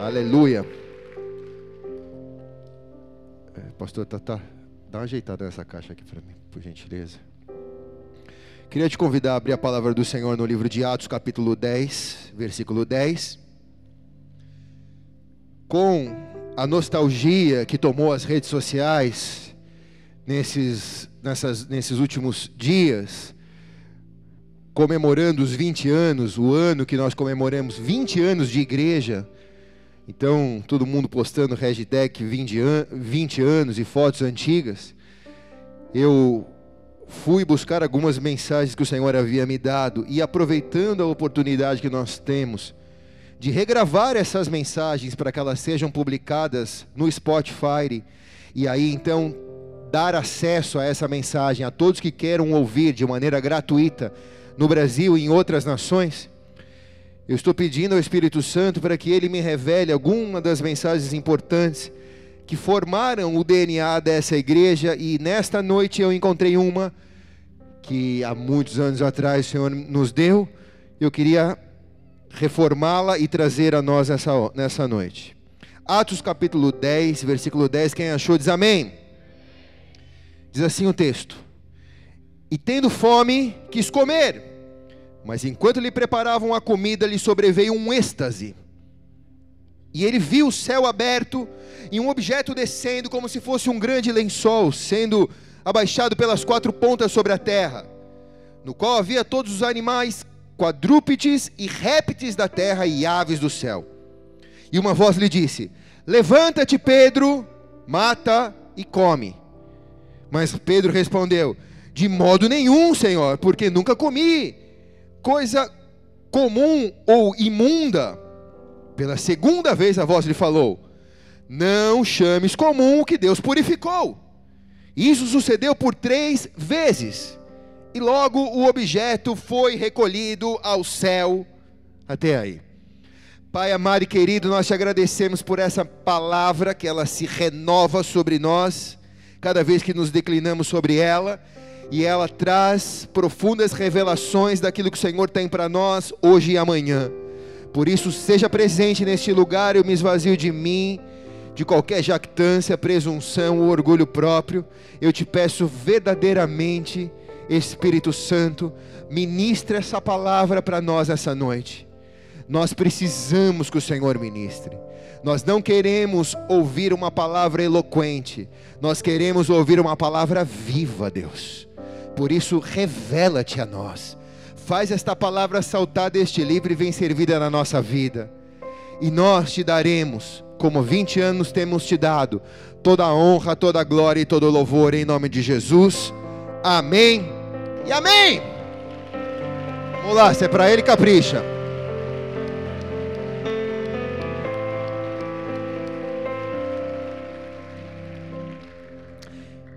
Aleluia. É, pastor Tata, dá uma ajeitada nessa caixa aqui para mim, por gentileza. Queria te convidar a abrir a palavra do Senhor no livro de Atos, capítulo 10, versículo 10. Com a nostalgia que tomou as redes sociais nesses, nessas, nesses últimos dias, comemorando os 20 anos, o ano que nós comemoramos 20 anos de igreja. Então, todo mundo postando hashtag 20, an 20 anos e fotos antigas. Eu fui buscar algumas mensagens que o Senhor havia me dado e aproveitando a oportunidade que nós temos de regravar essas mensagens para que elas sejam publicadas no Spotify e aí então dar acesso a essa mensagem a todos que queiram ouvir de maneira gratuita no Brasil e em outras nações. Eu estou pedindo ao Espírito Santo para que ele me revele alguma das mensagens importantes que formaram o DNA dessa igreja e nesta noite eu encontrei uma que há muitos anos atrás o Senhor nos deu. Eu queria reformá-la e trazer a nós nessa, nessa noite. Atos capítulo 10, versículo 10, quem achou diz amém. Diz assim o texto: E tendo fome, quis comer, mas enquanto lhe preparavam a comida, lhe sobreveio um êxtase. E ele viu o céu aberto e um objeto descendo como se fosse um grande lençol, sendo abaixado pelas quatro pontas sobre a terra, no qual havia todos os animais, quadrúpedes e répteis da terra e aves do céu. E uma voz lhe disse: Levanta-te, Pedro, mata e come. Mas Pedro respondeu: De modo nenhum, Senhor, porque nunca comi coisa comum ou imunda. Pela segunda vez a voz lhe falou: Não chames comum o que Deus purificou. Isso sucedeu por três vezes. E logo o objeto foi recolhido ao céu. Até aí. Pai amado e querido, nós te agradecemos por essa palavra que ela se renova sobre nós, cada vez que nos declinamos sobre ela e ela traz profundas revelações daquilo que o Senhor tem para nós hoje e amanhã. Por isso, seja presente neste lugar, eu me esvazio de mim, de qualquer jactância, presunção ou orgulho próprio. Eu te peço verdadeiramente, Espírito Santo, ministre essa palavra para nós essa noite. Nós precisamos que o Senhor ministre. Nós não queremos ouvir uma palavra eloquente, nós queremos ouvir uma palavra viva, Deus por isso, revela-te a nós. Faz esta palavra saltar deste livro e vem servida na nossa vida. E nós te daremos, como 20 anos temos te dado, toda a honra, toda a glória e todo o louvor em nome de Jesus. Amém e amém. Vamos lá, se é para ele, capricha.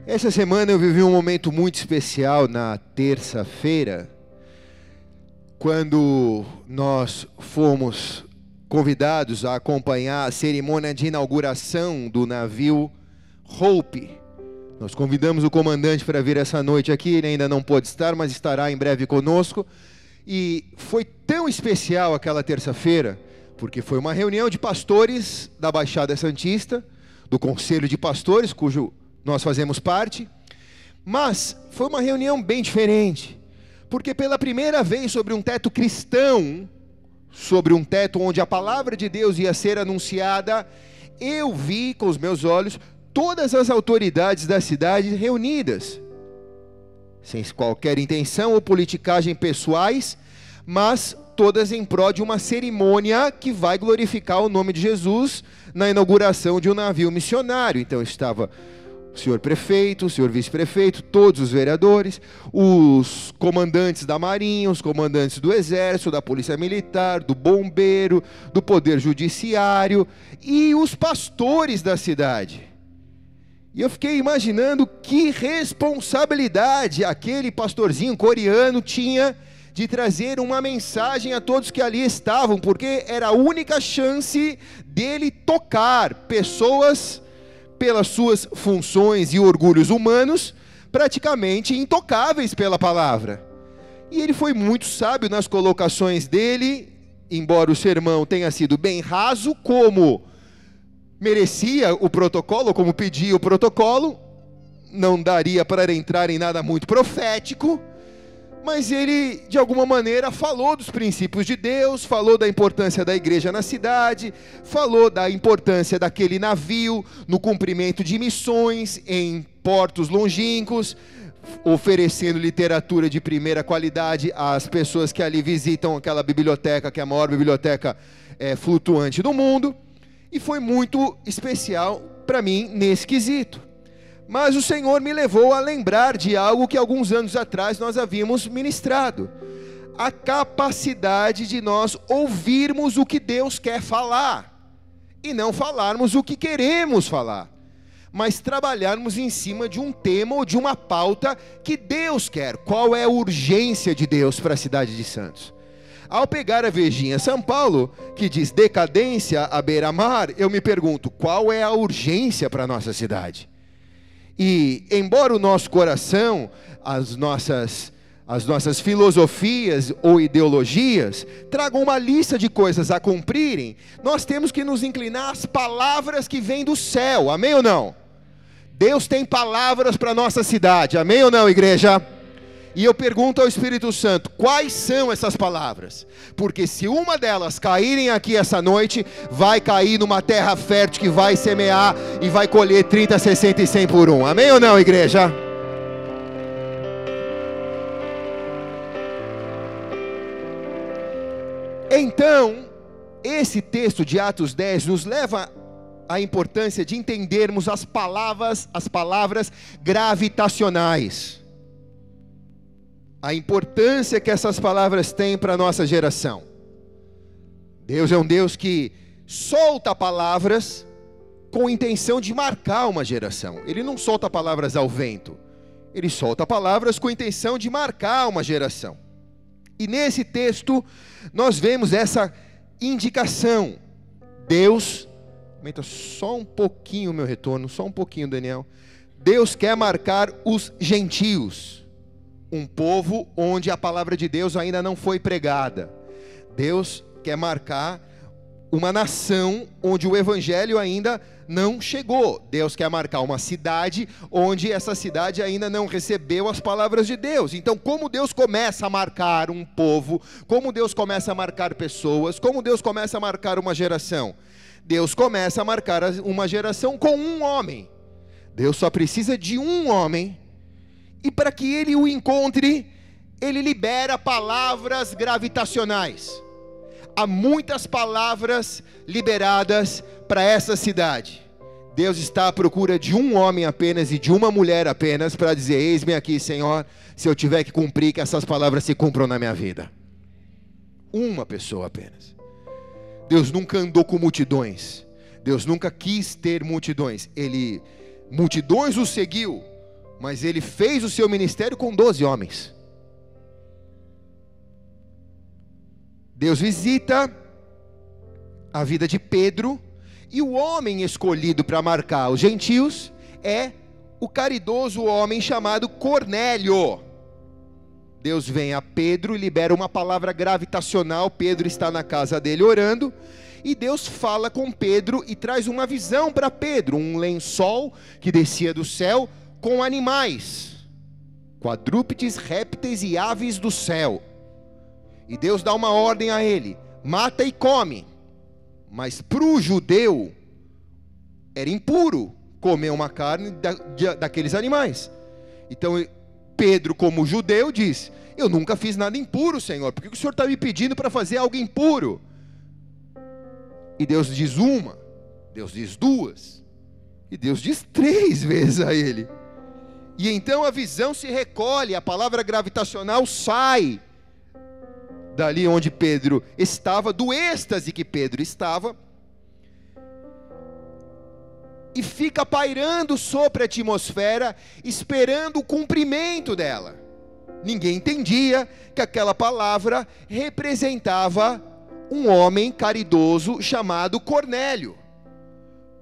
Essa semana eu vivi um momento muito especial na terça-feira, quando nós fomos convidados a acompanhar a cerimônia de inauguração do navio Hope. Nós convidamos o comandante para vir essa noite aqui, ele ainda não pôde estar, mas estará em breve conosco. E foi tão especial aquela terça-feira, porque foi uma reunião de pastores da Baixada Santista, do Conselho de Pastores, cujo nós fazemos parte, mas foi uma reunião bem diferente, porque pela primeira vez sobre um teto cristão, sobre um teto onde a palavra de Deus ia ser anunciada, eu vi com os meus olhos todas as autoridades da cidade reunidas, sem qualquer intenção ou politicagem pessoais, mas todas em prol de uma cerimônia que vai glorificar o nome de Jesus na inauguração de um navio missionário. Então estava o senhor prefeito, o senhor vice-prefeito, todos os vereadores, os comandantes da Marinha, os comandantes do Exército, da Polícia Militar, do Bombeiro, do Poder Judiciário e os pastores da cidade. E eu fiquei imaginando que responsabilidade aquele pastorzinho coreano tinha de trazer uma mensagem a todos que ali estavam, porque era a única chance dele tocar pessoas pelas suas funções e orgulhos humanos, praticamente intocáveis pela palavra. E ele foi muito sábio nas colocações dele, embora o sermão tenha sido bem raso, como merecia o protocolo, como pedia o protocolo, não daria para entrar em nada muito profético, mas ele, de alguma maneira, falou dos princípios de Deus, falou da importância da igreja na cidade, falou da importância daquele navio no cumprimento de missões em portos longínquos, oferecendo literatura de primeira qualidade às pessoas que ali visitam aquela biblioteca, que é a maior biblioteca é, flutuante do mundo, e foi muito especial para mim nesse quesito. Mas o Senhor me levou a lembrar de algo que alguns anos atrás nós havíamos ministrado: a capacidade de nós ouvirmos o que Deus quer falar e não falarmos o que queremos falar, mas trabalharmos em cima de um tema ou de uma pauta que Deus quer. Qual é a urgência de Deus para a cidade de Santos? Ao pegar a Virgínia São Paulo, que diz decadência à beira-mar, eu me pergunto qual é a urgência para a nossa cidade? E, embora o nosso coração, as nossas, as nossas filosofias ou ideologias tragam uma lista de coisas a cumprirem, nós temos que nos inclinar às palavras que vêm do céu, amém ou não? Deus tem palavras para a nossa cidade, amém ou não, igreja? E eu pergunto ao Espírito Santo: quais são essas palavras? Porque se uma delas caírem aqui essa noite, vai cair numa terra fértil que vai semear e vai colher 30, 60 e 100 por um. Amém ou não, igreja? Então, esse texto de Atos 10 nos leva à importância de entendermos as palavras, as palavras gravitacionais a importância que essas palavras têm para a nossa geração. Deus é um Deus que solta palavras com intenção de marcar uma geração. Ele não solta palavras ao vento. Ele solta palavras com intenção de marcar uma geração. E nesse texto nós vemos essa indicação. Deus, aumenta só um pouquinho o meu retorno, só um pouquinho, Daniel. Deus quer marcar os gentios um povo onde a palavra de Deus ainda não foi pregada. Deus quer marcar uma nação onde o evangelho ainda não chegou. Deus quer marcar uma cidade onde essa cidade ainda não recebeu as palavras de Deus. Então, como Deus começa a marcar um povo, como Deus começa a marcar pessoas, como Deus começa a marcar uma geração? Deus começa a marcar uma geração com um homem. Deus só precisa de um homem e para que ele o encontre, ele libera palavras gravitacionais. Há muitas palavras liberadas para essa cidade. Deus está à procura de um homem apenas e de uma mulher apenas para dizer: Eis-me aqui, Senhor, se eu tiver que cumprir, que essas palavras se cumpram na minha vida. Uma pessoa apenas. Deus nunca andou com multidões. Deus nunca quis ter multidões. Ele multidões o seguiu, mas ele fez o seu ministério com doze homens. Deus visita a vida de Pedro, e o homem escolhido para marcar os gentios é o caridoso homem chamado Cornélio. Deus vem a Pedro e libera uma palavra gravitacional. Pedro está na casa dele orando. E Deus fala com Pedro e traz uma visão para Pedro: um lençol que descia do céu com animais, quadrúpedes, répteis e aves do céu. E Deus dá uma ordem a ele: mata e come. Mas para o judeu era impuro comer uma carne da, de, daqueles animais. Então Pedro, como judeu, diz: Eu nunca fiz nada impuro, Senhor. Por que o Senhor está me pedindo para fazer algo impuro? E Deus diz uma, Deus diz duas, e Deus diz três vezes a ele. E então a visão se recolhe, a palavra gravitacional sai dali onde Pedro estava, do êxtase que Pedro estava, e fica pairando sobre a atmosfera, esperando o cumprimento dela. Ninguém entendia que aquela palavra representava um homem caridoso chamado Cornélio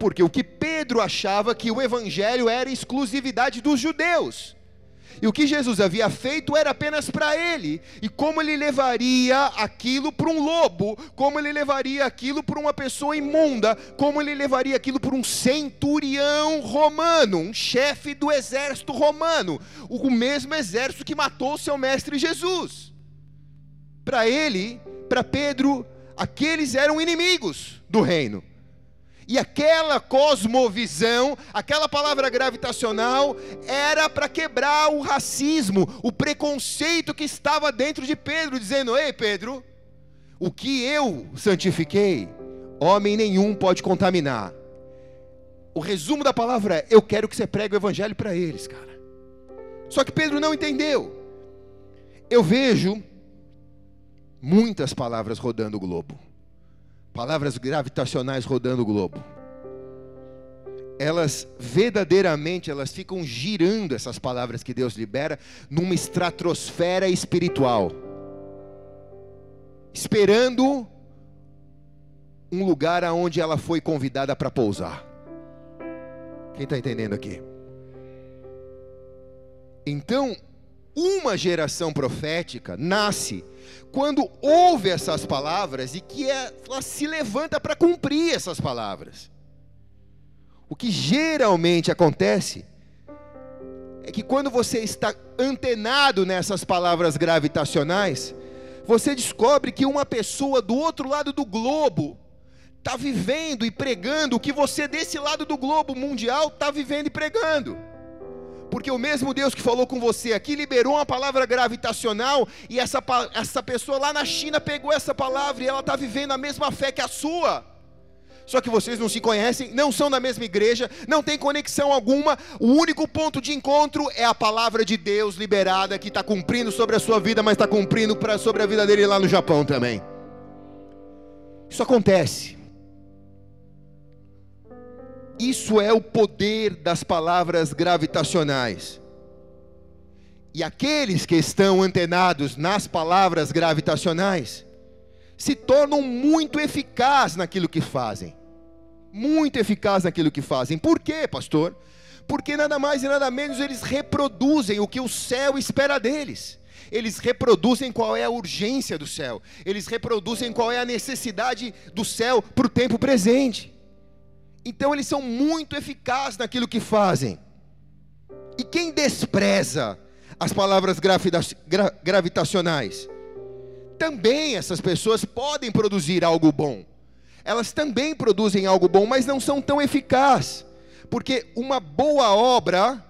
porque o que Pedro achava que o evangelho era exclusividade dos judeus. E o que Jesus havia feito era apenas para ele. E como ele levaria aquilo para um lobo, como ele levaria aquilo para uma pessoa imunda, como ele levaria aquilo para um centurião romano, um chefe do exército romano, o mesmo exército que matou seu mestre Jesus. Para ele, para Pedro, aqueles eram inimigos do reino. E aquela cosmovisão, aquela palavra gravitacional, era para quebrar o racismo, o preconceito que estava dentro de Pedro, dizendo: Ei, Pedro, o que eu santifiquei, homem nenhum pode contaminar. O resumo da palavra é: Eu quero que você pregue o evangelho para eles, cara. Só que Pedro não entendeu. Eu vejo muitas palavras rodando o globo palavras gravitacionais rodando o globo. Elas verdadeiramente elas ficam girando essas palavras que Deus libera numa estratosfera espiritual. Esperando um lugar aonde ela foi convidada para pousar. Quem está entendendo aqui? Então, uma geração profética nasce quando ouve essas palavras e que é, ela se levanta para cumprir essas palavras. O que geralmente acontece é que quando você está antenado nessas palavras gravitacionais, você descobre que uma pessoa do outro lado do globo está vivendo e pregando o que você desse lado do globo mundial está vivendo e pregando porque o mesmo Deus que falou com você aqui liberou uma palavra gravitacional e essa, essa pessoa lá na China pegou essa palavra e ela está vivendo a mesma fé que a sua. Só que vocês não se conhecem, não são da mesma igreja, não tem conexão alguma. O único ponto de encontro é a palavra de Deus liberada que está cumprindo sobre a sua vida, mas está cumprindo pra, sobre a vida dele lá no Japão também. Isso acontece. Isso é o poder das palavras gravitacionais. E aqueles que estão antenados nas palavras gravitacionais se tornam muito eficazes naquilo que fazem. Muito eficazes naquilo que fazem. Por quê, pastor? Porque nada mais e nada menos eles reproduzem o que o céu espera deles. Eles reproduzem qual é a urgência do céu. Eles reproduzem qual é a necessidade do céu para o tempo presente. Então eles são muito eficazes naquilo que fazem. E quem despreza as palavras gravitacionais? Também essas pessoas podem produzir algo bom. Elas também produzem algo bom, mas não são tão eficazes. Porque uma boa obra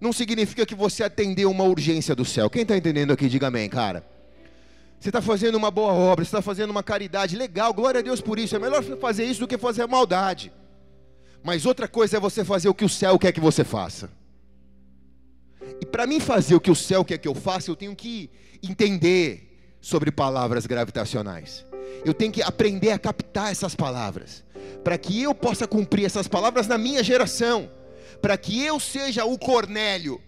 não significa que você atendeu uma urgência do céu. Quem está entendendo aqui, diga amém, cara. Você está fazendo uma boa obra, você está fazendo uma caridade, legal, glória a Deus por isso. É melhor fazer isso do que fazer maldade. Mas outra coisa é você fazer o que o céu quer que você faça. E para mim fazer o que o céu quer que eu faça, eu tenho que entender sobre palavras gravitacionais. Eu tenho que aprender a captar essas palavras, para que eu possa cumprir essas palavras na minha geração, para que eu seja o Cornélio,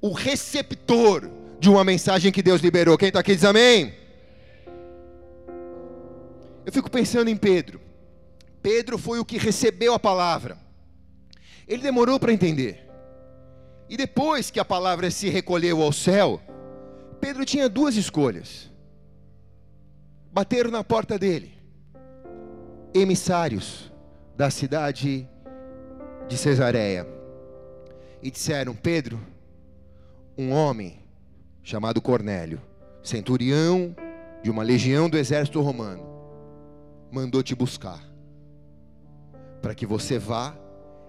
o receptor de uma mensagem que Deus liberou. Quem está aqui diz amém? Eu fico pensando em Pedro. Pedro foi o que recebeu a palavra. Ele demorou para entender. E depois que a palavra se recolheu ao céu, Pedro tinha duas escolhas. Bateram na porta dele, emissários da cidade de Cesareia, e disseram: Pedro, um homem chamado Cornélio, centurião de uma legião do exército romano, mandou te buscar para que você vá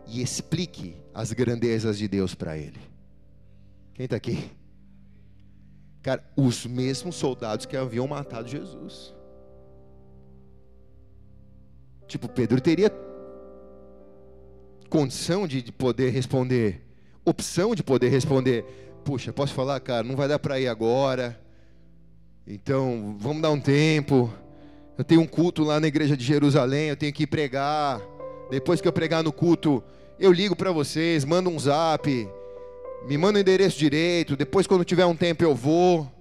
e explique as grandezas de Deus para ele. Quem está aqui? Cara, os mesmos soldados que haviam matado Jesus. Tipo, Pedro teria condição de poder responder, opção de poder responder. Puxa, posso falar, cara, não vai dar para ir agora. Então, vamos dar um tempo. Eu tenho um culto lá na igreja de Jerusalém, eu tenho que pregar. Depois que eu pregar no culto, eu ligo para vocês, mando um zap, me manda o endereço direito, depois quando tiver um tempo eu vou.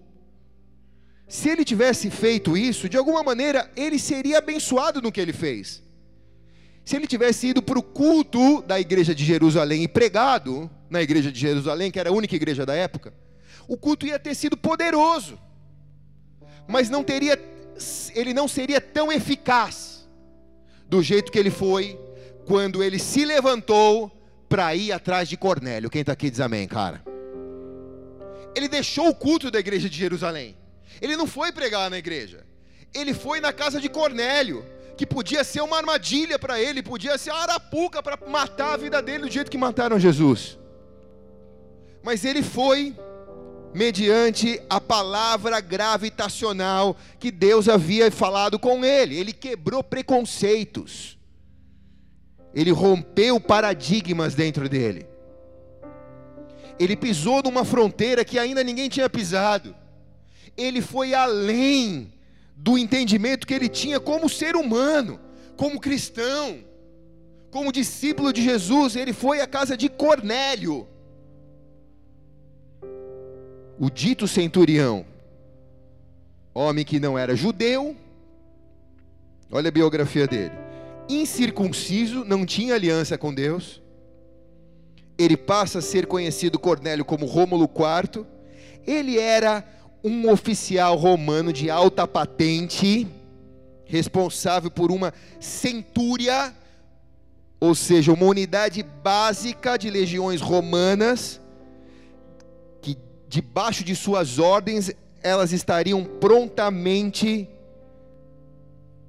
Se ele tivesse feito isso, de alguma maneira ele seria abençoado no que ele fez. se ele tivesse ido para o culto da igreja de Jerusalém e pregado na igreja de Jerusalém, que era a única igreja da época, o culto ia ter sido poderoso, mas não teria, ele não seria tão eficaz do jeito que ele foi quando ele se levantou para ir atrás de Cornélio. Quem está aqui diz amém, cara. Ele deixou o culto da igreja de Jerusalém. Ele não foi pregar na igreja. Ele foi na casa de Cornélio, que podia ser uma armadilha para ele, podia ser uma arapuca para matar a vida dele do jeito que mataram Jesus. Mas ele foi mediante a palavra gravitacional que Deus havia falado com ele. Ele quebrou preconceitos. Ele rompeu paradigmas dentro dele. Ele pisou numa fronteira que ainda ninguém tinha pisado. Ele foi além do entendimento que ele tinha como ser humano, como cristão, como discípulo de Jesus. Ele foi à casa de Cornélio o dito centurião, homem que não era judeu, olha a biografia dele, incircunciso, não tinha aliança com Deus, ele passa a ser conhecido Cornélio como Rômulo IV, ele era um oficial romano de alta patente, responsável por uma centúria, ou seja, uma unidade básica de legiões romanas, debaixo de suas ordens, elas estariam prontamente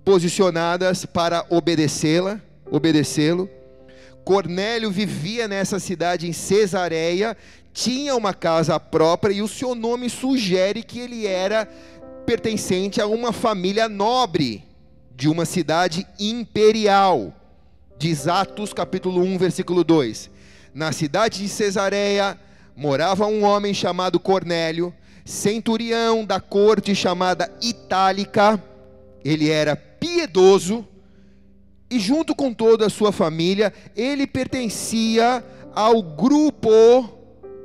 posicionadas para obedecê-la, obedecê-lo. Cornélio vivia nessa cidade em Cesareia, tinha uma casa própria e o seu nome sugere que ele era pertencente a uma família nobre de uma cidade imperial. Diz Atos capítulo 1, versículo 2. Na cidade de Cesareia morava um homem chamado Cornélio, centurião da corte chamada Itálica. Ele era piedoso e, junto com toda a sua família, ele pertencia ao grupo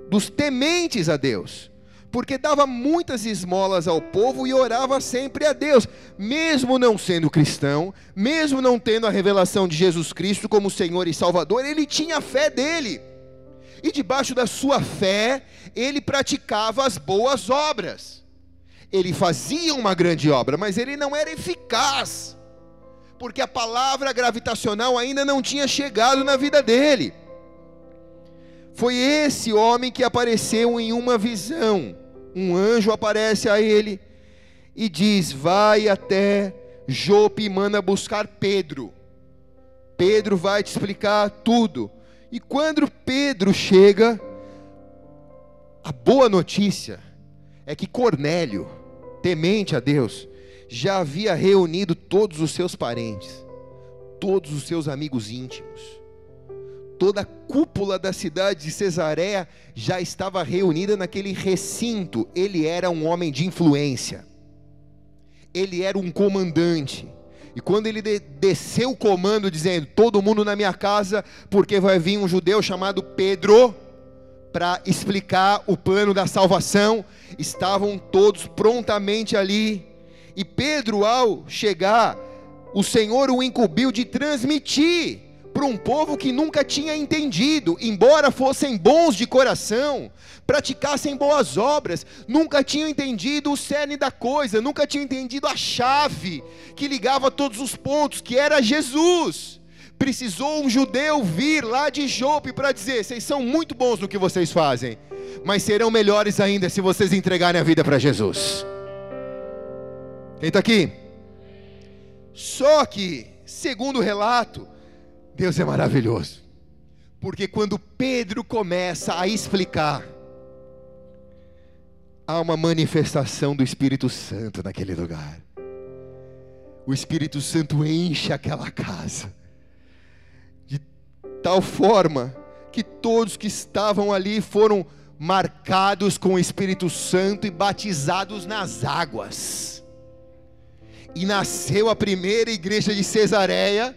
dos tementes a Deus, porque dava muitas esmolas ao povo e orava sempre a Deus, mesmo não sendo cristão, mesmo não tendo a revelação de Jesus Cristo como Senhor e Salvador, ele tinha a fé dele e debaixo da sua fé, ele praticava as boas obras. Ele fazia uma grande obra, mas ele não era eficaz, porque a palavra gravitacional ainda não tinha chegado na vida dele. Foi esse homem que apareceu em uma visão. Um anjo aparece a ele e diz: Vai até Jope e manda buscar Pedro. Pedro vai te explicar tudo. E quando Pedro chega, a boa notícia é que Cornélio, temente a Deus, já havia reunido todos os seus parentes, todos os seus amigos íntimos. Toda a cúpula da cidade de Cesareia já estava reunida naquele recinto. Ele era um homem de influência. Ele era um comandante e quando ele de desceu o comando, dizendo: Todo mundo na minha casa, porque vai vir um judeu chamado Pedro para explicar o plano da salvação, estavam todos prontamente ali. E Pedro, ao chegar, o Senhor o incumbiu de transmitir para um povo que nunca tinha entendido, embora fossem bons de coração, praticassem boas obras, nunca tinham entendido o cerne da coisa, nunca tinham entendido a chave que ligava todos os pontos, que era Jesus. Precisou um judeu vir lá de Jope para dizer: vocês são muito bons no que vocês fazem, mas serão melhores ainda se vocês entregarem a vida para Jesus. Quem está aqui? Só que, segundo o relato, Deus é maravilhoso. Porque quando Pedro começa a explicar, há uma manifestação do Espírito Santo naquele lugar. O Espírito Santo enche aquela casa, tal forma que todos que estavam ali foram marcados com o Espírito Santo e batizados nas águas. E nasceu a primeira igreja de Cesareia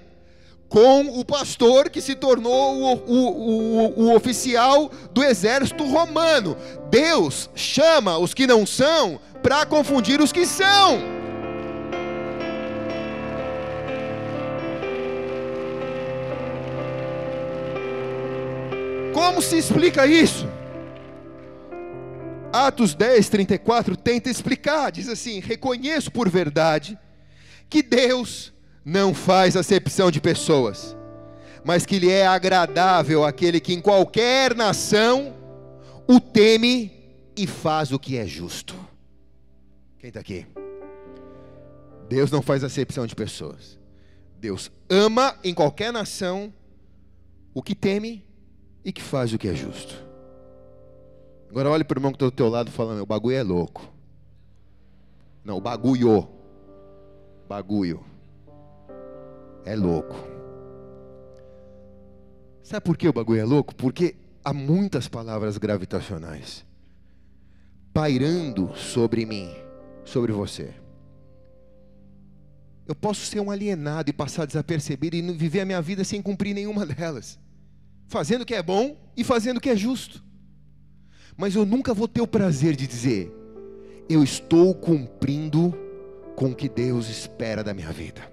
com o pastor que se tornou o, o, o, o, oficial do exército romano. Deus chama os que não são para confundir os que são. Como se explica isso? Atos 10, 34 tenta explicar, diz assim: reconheço por verdade que Deus não faz acepção de pessoas, mas que lhe é agradável aquele que em qualquer nação o teme e faz o que é justo. Quem está aqui? Deus não faz acepção de pessoas. Deus ama em qualquer nação o que teme e que faz o que é justo. Agora olhe para o irmão que está do teu lado falando, o bagulho é louco. Não, o bagulho. Bagulho. É louco. Sabe por que o bagulho é louco? Porque há muitas palavras gravitacionais pairando sobre mim, sobre você. Eu posso ser um alienado e passar desapercebido e viver a minha vida sem cumprir nenhuma delas, fazendo o que é bom e fazendo o que é justo. Mas eu nunca vou ter o prazer de dizer, eu estou cumprindo com o que Deus espera da minha vida.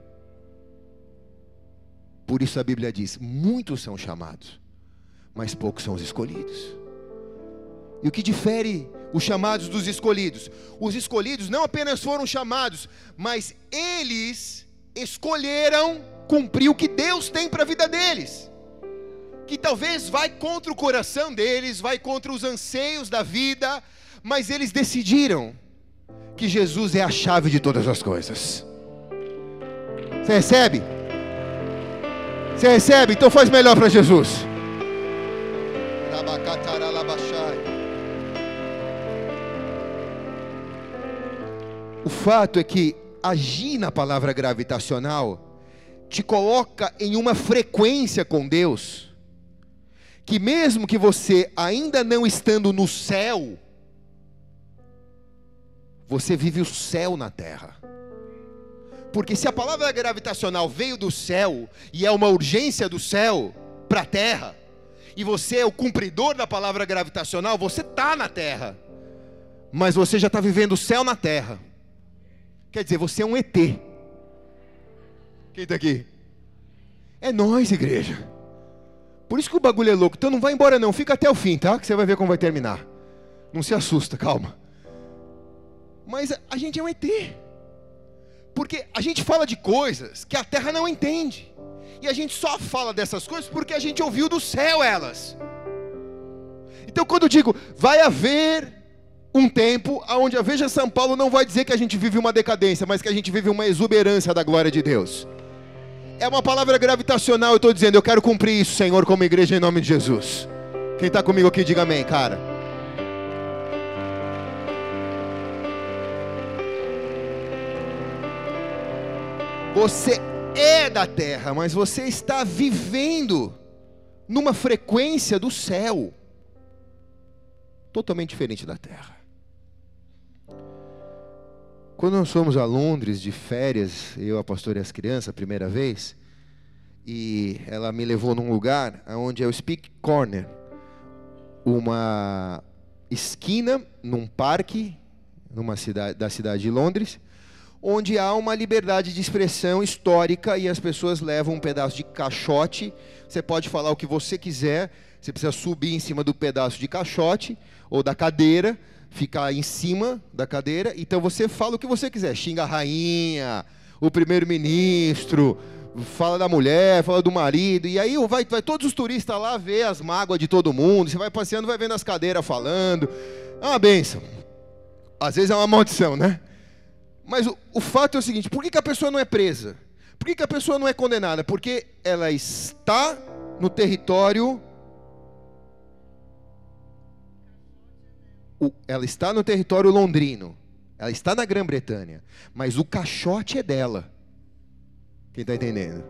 Por isso a Bíblia diz: muitos são chamados, mas poucos são os escolhidos. E o que difere os chamados dos escolhidos? Os escolhidos não apenas foram chamados, mas eles escolheram cumprir o que Deus tem para a vida deles. Que talvez vai contra o coração deles, vai contra os anseios da vida, mas eles decidiram que Jesus é a chave de todas as coisas. Você recebe? Você recebe? Então faz melhor para Jesus. O fato é que agir na palavra gravitacional te coloca em uma frequência com Deus, que mesmo que você ainda não estando no céu, você vive o céu na terra. Porque se a palavra gravitacional veio do céu e é uma urgência do céu para a terra, e você é o cumpridor da palavra gravitacional, você está na terra, mas você já está vivendo o céu na terra. Quer dizer, você é um ET. Quem está aqui? É nós, igreja. Por isso que o bagulho é louco. Então não vai embora não, fica até o fim, tá? Que você vai ver como vai terminar. Não se assusta, calma. Mas a gente é um ET. Porque a gente fala de coisas que a terra não entende. E a gente só fala dessas coisas porque a gente ouviu do céu elas. Então quando eu digo, vai haver um tempo onde a Veja São Paulo não vai dizer que a gente vive uma decadência, mas que a gente vive uma exuberância da glória de Deus. É uma palavra gravitacional, eu estou dizendo, eu quero cumprir isso, Senhor, como igreja, em nome de Jesus. Quem está comigo aqui, diga amém, cara. Você é da terra, mas você está vivendo numa frequência do céu, totalmente diferente da terra. Quando nós fomos a Londres de férias, eu, a pastora e as crianças, a primeira vez, e ela me levou num lugar onde é o Speak Corner, uma esquina num parque, numa cidade da cidade de Londres, onde há uma liberdade de expressão histórica e as pessoas levam um pedaço de caixote. Você pode falar o que você quiser, você precisa subir em cima do pedaço de caixote ou da cadeira, ficar em cima da cadeira. Então você fala o que você quiser, xinga a rainha, o primeiro-ministro, fala da mulher, fala do marido, e aí vai, vai todos os turistas lá ver as mágoas de todo mundo. Você vai passeando, vai vendo as cadeiras falando. É uma benção. Às vezes é uma maldição, né? Mas o, o fato é o seguinte: por que, que a pessoa não é presa? Por que, que a pessoa não é condenada? Porque ela está no território. Ela está no território londrino. Ela está na Grã-Bretanha. Mas o caixote é dela. Quem está entendendo?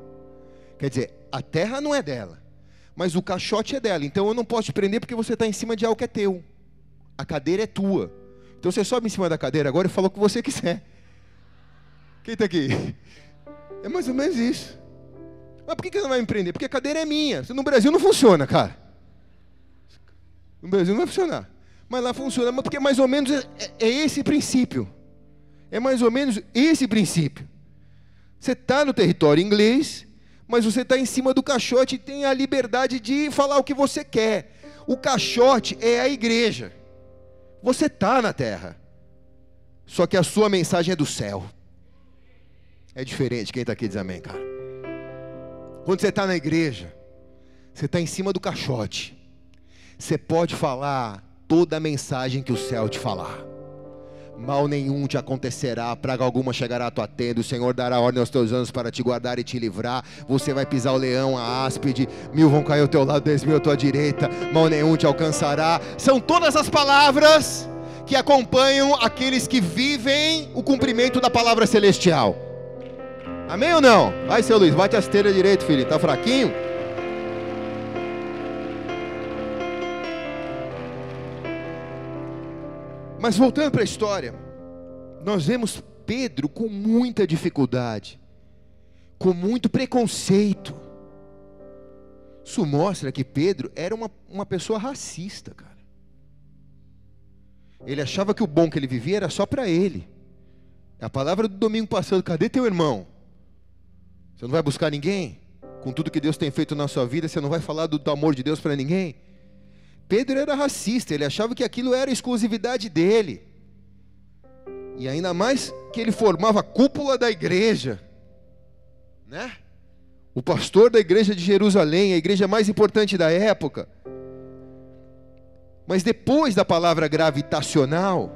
Quer dizer, a terra não é dela. Mas o caixote é dela. Então eu não posso te prender porque você está em cima de algo que é teu. A cadeira é tua. Então você sobe em cima da cadeira agora e fala o que você quiser. Quem está aqui? É mais ou menos isso. Mas por que, você não vai me prender? Porque a cadeira é minha. No Brasil não funciona, cara. No Brasil não vai funcionar. Mas lá funciona. Mas porque mais ou menos é, é esse princípio. É mais ou menos esse princípio. Você está no território inglês, mas você está em cima do caixote e tem a liberdade de falar o que você quer. O caixote é a igreja. Você está na terra. Só que a sua mensagem é do céu. É diferente. Quem está aqui diz amém, cara. Quando você está na igreja, você está em cima do caixote. Você pode falar toda a mensagem que o céu te falar mal nenhum te acontecerá, praga alguma chegará à tua tenda, o Senhor dará ordem aos teus anjos para te guardar e te livrar, você vai pisar o leão, a áspide, mil vão cair ao teu lado, dez mil à tua direita, mal nenhum te alcançará, são todas as palavras que acompanham aqueles que vivem o cumprimento da palavra celestial, amém ou não? Vai seu Luiz, bate a esteira direito filho, tá fraquinho? Mas voltando para a história, nós vemos Pedro com muita dificuldade, com muito preconceito. Isso mostra que Pedro era uma, uma pessoa racista, cara. Ele achava que o bom que ele vivia era só para ele. A palavra do domingo passado, cadê teu irmão? Você não vai buscar ninguém? Com tudo que Deus tem feito na sua vida, você não vai falar do, do amor de Deus para ninguém? Pedro era racista, ele achava que aquilo era exclusividade dele. E ainda mais que ele formava a cúpula da igreja, né? O pastor da igreja de Jerusalém, a igreja mais importante da época. Mas depois da palavra gravitacional,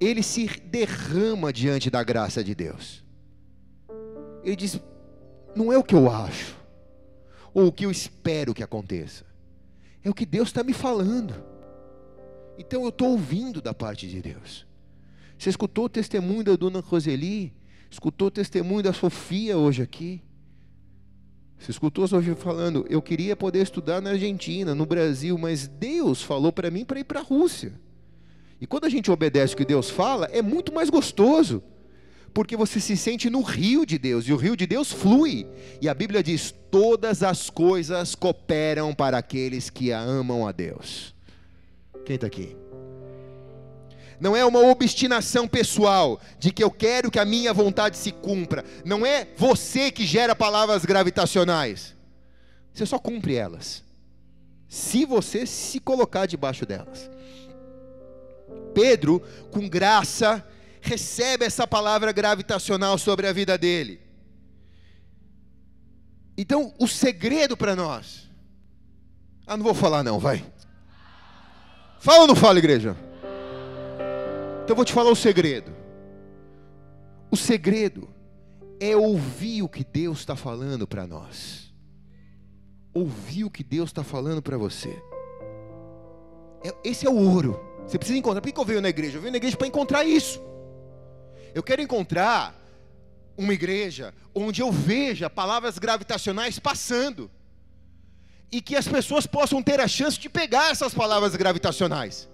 ele se derrama diante da graça de Deus. Ele diz: não é o que eu acho, ou o que eu espero que aconteça é o que Deus está me falando. Então eu estou ouvindo da parte de Deus. Você escutou o testemunho da dona Roseli? Escutou o testemunho da Sofia hoje aqui? Você escutou Sofia falando, eu queria poder estudar na Argentina, no Brasil, mas Deus falou para mim para ir para a Rússia. E quando a gente obedece o que Deus fala, é muito mais gostoso porque você se sente no rio de Deus, e o rio de Deus flui. E a Bíblia diz: todas as coisas cooperam para aqueles que amam a Deus. Quem está aqui? Não é uma obstinação pessoal de que eu quero que a minha vontade se cumpra. Não é você que gera palavras gravitacionais. Você só cumpre elas. Se você se colocar debaixo delas. Pedro, com graça, recebe essa palavra gravitacional sobre a vida dele. Então, o segredo para nós. Ah, não vou falar não, vai. Fala ou não fala, igreja? Então eu vou te falar o segredo. O segredo é ouvir o que Deus está falando para nós. Ouvir o que Deus está falando para você. É, esse é o ouro. Você precisa encontrar. Por que eu venho na igreja? Eu venho na igreja para encontrar isso. Eu quero encontrar uma igreja onde eu veja palavras gravitacionais passando e que as pessoas possam ter a chance de pegar essas palavras gravitacionais.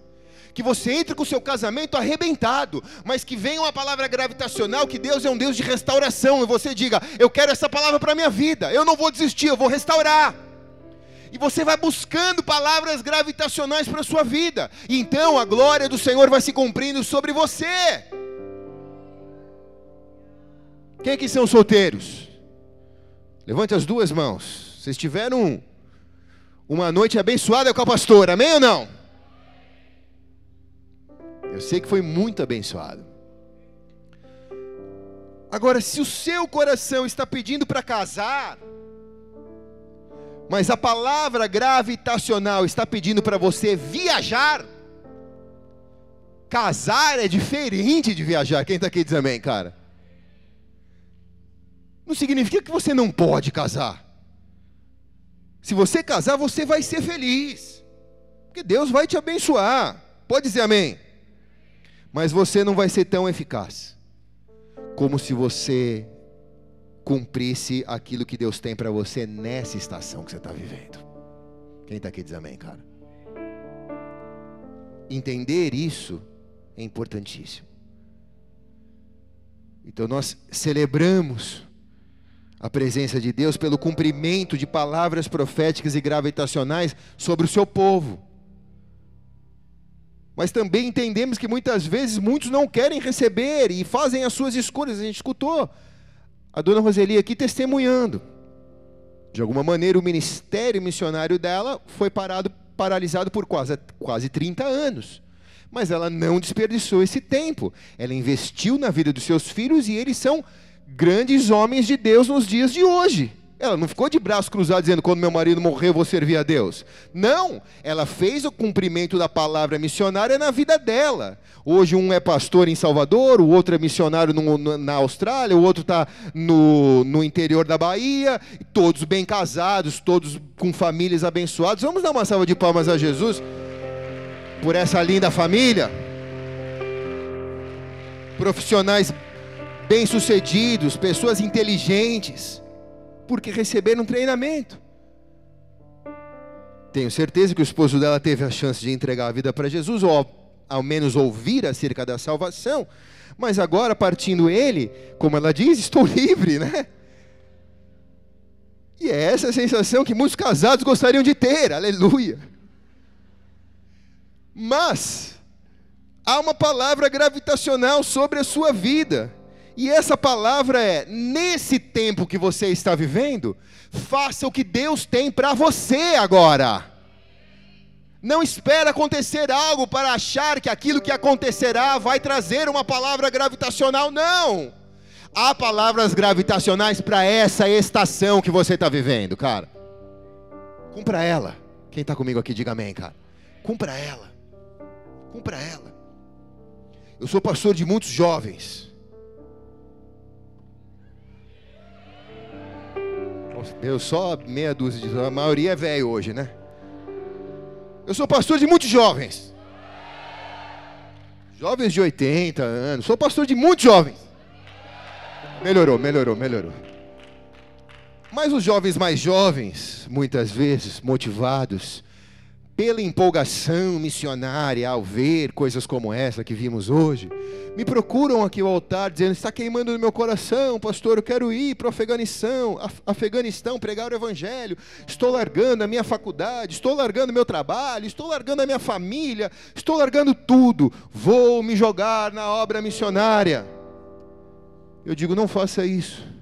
Que você entre com o seu casamento arrebentado, mas que venha uma palavra gravitacional, que Deus é um Deus de restauração, e você diga: Eu quero essa palavra para a minha vida, eu não vou desistir, eu vou restaurar. E você vai buscando palavras gravitacionais para a sua vida, e então a glória do Senhor vai se cumprindo sobre você. Quem aqui são solteiros? Levante as duas mãos. Vocês tiveram uma noite abençoada com a pastora, amém ou não? Eu sei que foi muito abençoado. Agora, se o seu coração está pedindo para casar, mas a palavra gravitacional está pedindo para você viajar, casar é diferente de viajar. Quem está aqui diz amém, cara? Não significa que você não pode casar. Se você casar, você vai ser feliz. Porque Deus vai te abençoar. Pode dizer amém. Mas você não vai ser tão eficaz como se você cumprisse aquilo que Deus tem para você nessa estação que você está vivendo. Quem está aqui diz amém, cara? Entender isso é importantíssimo. Então nós celebramos a presença de Deus pelo cumprimento de palavras proféticas e gravitacionais sobre o seu povo. Mas também entendemos que muitas vezes muitos não querem receber e fazem as suas escolhas. A gente escutou a dona Roseli aqui testemunhando. De alguma maneira, o ministério missionário dela foi parado, paralisado por quase, quase 30 anos. Mas ela não desperdiçou esse tempo. Ela investiu na vida dos seus filhos e eles são grandes homens de Deus nos dias de hoje. Ela não ficou de braços cruzados dizendo: quando meu marido morrer, eu vou servir a Deus. Não, ela fez o cumprimento da palavra missionária na vida dela. Hoje, um é pastor em Salvador, o outro é missionário no, no, na Austrália, o outro está no, no interior da Bahia, todos bem casados, todos com famílias abençoadas. Vamos dar uma salva de palmas a Jesus por essa linda família. Profissionais bem-sucedidos, pessoas inteligentes porque receberam treinamento. Tenho certeza que o esposo dela teve a chance de entregar a vida para Jesus, ou ao menos ouvir acerca da salvação. Mas agora, partindo ele, como ela diz, estou livre, né? E é essa a sensação que muitos casados gostariam de ter, aleluia. Mas, há uma palavra gravitacional sobre a sua vida. E essa palavra é: nesse tempo que você está vivendo, faça o que Deus tem para você agora. Não espere acontecer algo para achar que aquilo que acontecerá vai trazer uma palavra gravitacional, não. Há palavras gravitacionais para essa estação que você está vivendo, cara. Cumpra ela. Quem está comigo aqui, diga amém, cara. Cumpra ela. Cumpra ela. Eu sou pastor de muitos jovens. Deus, só meia dúzia de. A maioria é velho hoje, né? Eu sou pastor de muitos jovens. Jovens de 80 anos. Sou pastor de muitos jovens. Melhorou, melhorou, melhorou. Mas os jovens mais jovens, muitas vezes motivados, pela empolgação missionária ao ver coisas como essa que vimos hoje, me procuram aqui ao altar dizendo: está queimando no meu coração, pastor, eu quero ir para o Afeganistão, Afeganistão pregar o evangelho. Estou largando a minha faculdade, estou largando meu trabalho, estou largando a minha família, estou largando tudo. Vou me jogar na obra missionária. Eu digo: não faça isso.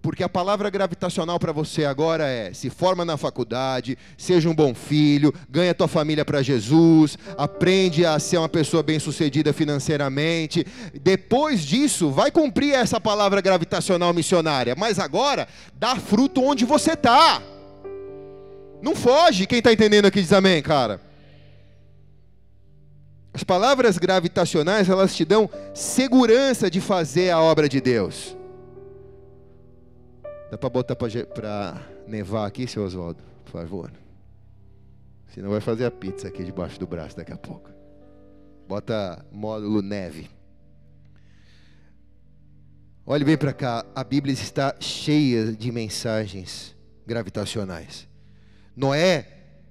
Porque a palavra gravitacional para você agora é: se forma na faculdade, seja um bom filho, ganha tua família para Jesus, aprende a ser uma pessoa bem-sucedida financeiramente. Depois disso, vai cumprir essa palavra gravitacional missionária. Mas agora, dá fruto onde você está. Não foge. Quem está entendendo aqui diz amém, cara. As palavras gravitacionais, elas te dão segurança de fazer a obra de Deus. Dá para botar para nevar aqui, seu Oswaldo? Por favor. Senão vai fazer a pizza aqui debaixo do braço daqui a pouco. Bota módulo neve. Olhe bem para cá, a Bíblia está cheia de mensagens gravitacionais. Noé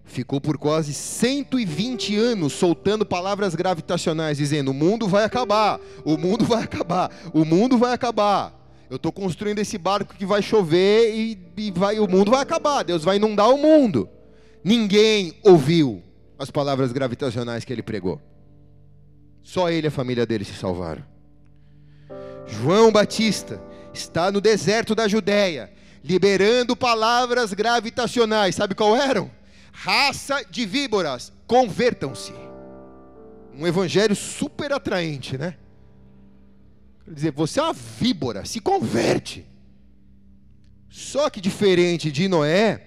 ficou por quase 120 anos soltando palavras gravitacionais, dizendo: o mundo vai acabar, o mundo vai acabar, o mundo vai acabar. Eu estou construindo esse barco que vai chover e, e vai, o mundo vai acabar. Deus vai inundar o mundo. Ninguém ouviu as palavras gravitacionais que ele pregou. Só ele e a família dele se salvaram. João Batista está no deserto da Judéia, liberando palavras gravitacionais. Sabe qual eram? Raça de víboras, convertam-se. Um evangelho super atraente, né? Dizer, você é uma víbora, se converte. Só que diferente de Noé,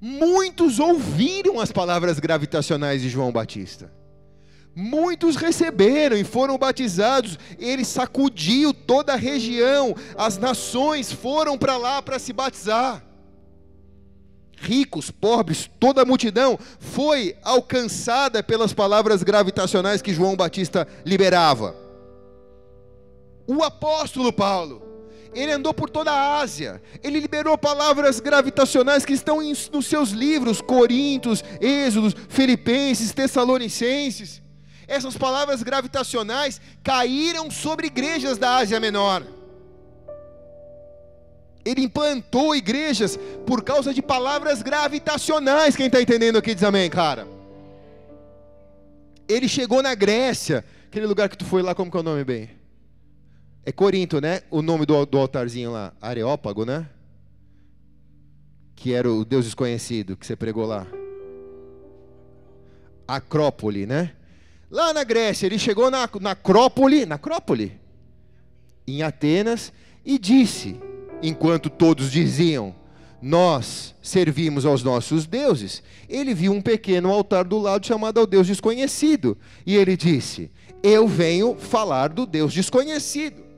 muitos ouviram as palavras gravitacionais de João Batista. Muitos receberam e foram batizados. Ele sacudiu toda a região, as nações foram para lá para se batizar. Ricos, pobres, toda a multidão foi alcançada pelas palavras gravitacionais que João Batista liberava. O apóstolo Paulo, ele andou por toda a Ásia, ele liberou palavras gravitacionais que estão nos seus livros, Coríntios, Êxodos, Filipenses, Tessalonicenses. Essas palavras gravitacionais caíram sobre igrejas da Ásia Menor. Ele implantou igrejas por causa de palavras gravitacionais. Quem está entendendo aqui diz amém, cara. Ele chegou na Grécia, aquele lugar que tu foi lá, como que é o nome bem? É Corinto, né? O nome do, do altarzinho lá, Areópago, né? que era o Deus desconhecido que você pregou lá? Acrópole, né? Lá na Grécia, ele chegou na, na Acrópole, na Acrópole, em Atenas, e disse, enquanto todos diziam: Nós servimos aos nossos deuses. Ele viu um pequeno altar do lado chamado ao Deus desconhecido, e ele disse: Eu venho falar do Deus desconhecido.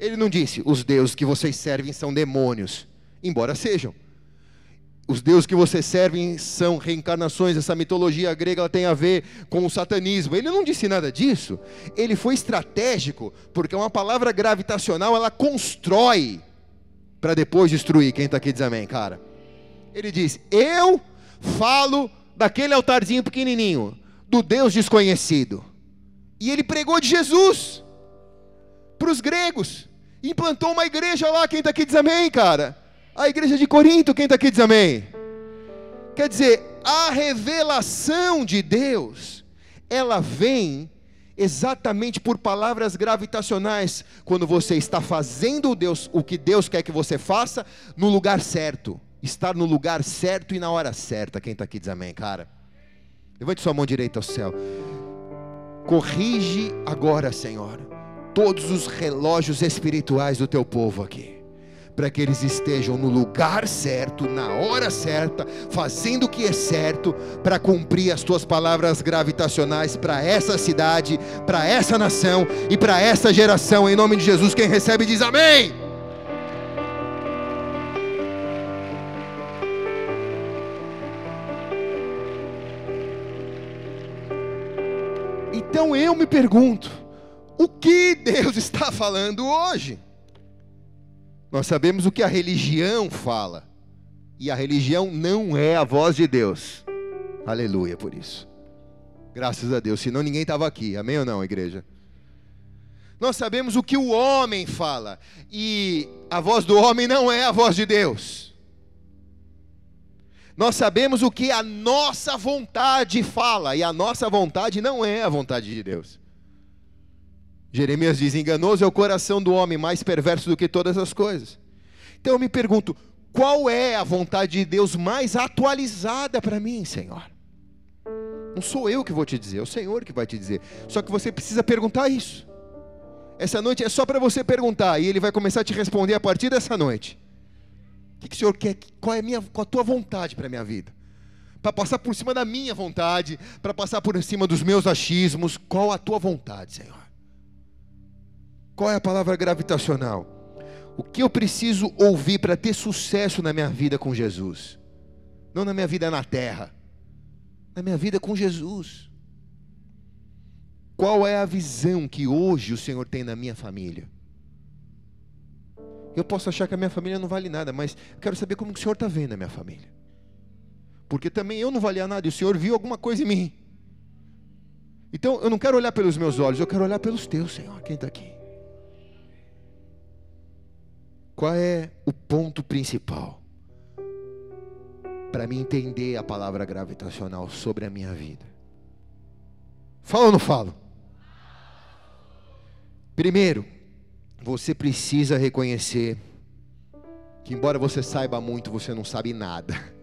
Ele não disse: Os deuses que vocês servem são demônios, embora sejam os deuses que você serve são reencarnações, essa mitologia grega tem a ver com o satanismo. Ele não disse nada disso. Ele foi estratégico, porque uma palavra gravitacional ela constrói para depois destruir. Quem está aqui diz amém, cara. Ele diz: Eu falo daquele altarzinho pequenininho, do Deus desconhecido. E ele pregou de Jesus para os gregos. Implantou uma igreja lá. Quem está aqui diz amém, cara. A igreja de Corinto, quem está aqui diz amém? Quer dizer, a revelação de Deus, ela vem exatamente por palavras gravitacionais, quando você está fazendo Deus, o que Deus quer que você faça, no lugar certo. Estar no lugar certo e na hora certa. Quem está aqui diz amém, cara? Levante sua mão direita ao céu. Corrige agora, Senhor, todos os relógios espirituais do teu povo aqui para que eles estejam no lugar certo, na hora certa, fazendo o que é certo, para cumprir as tuas palavras gravitacionais para essa cidade, para essa nação e para essa geração, em nome de Jesus. Quem recebe diz amém. Então eu me pergunto, o que Deus está falando hoje? Nós sabemos o que a religião fala. E a religião não é a voz de Deus. Aleluia por isso. Graças a Deus, senão ninguém estava aqui. Amém ou não, igreja? Nós sabemos o que o homem fala. E a voz do homem não é a voz de Deus. Nós sabemos o que a nossa vontade fala. E a nossa vontade não é a vontade de Deus. Jeremias diz: enganoso é o coração do homem, mais perverso do que todas as coisas. Então eu me pergunto: qual é a vontade de Deus mais atualizada para mim, Senhor? Não sou eu que vou te dizer, é o Senhor que vai te dizer. Só que você precisa perguntar isso. Essa noite é só para você perguntar e Ele vai começar a te responder a partir dessa noite. O que, que o Senhor quer? Qual é a, minha, qual a tua vontade para a minha vida? Para passar por cima da minha vontade, para passar por cima dos meus achismos, qual a tua vontade, Senhor? Qual é a palavra gravitacional? O que eu preciso ouvir para ter sucesso na minha vida com Jesus? Não na minha vida na terra, na minha vida com Jesus. Qual é a visão que hoje o Senhor tem na minha família? Eu posso achar que a minha família não vale nada, mas quero saber como o Senhor está vendo a minha família. Porque também eu não valia nada e o Senhor viu alguma coisa em mim. Então eu não quero olhar pelos meus olhos, eu quero olhar pelos teus, Senhor. Quem está aqui? Qual é o ponto principal para me entender a palavra gravitacional sobre a minha vida? Falo ou não falo? Primeiro, você precisa reconhecer que, embora você saiba muito, você não sabe nada.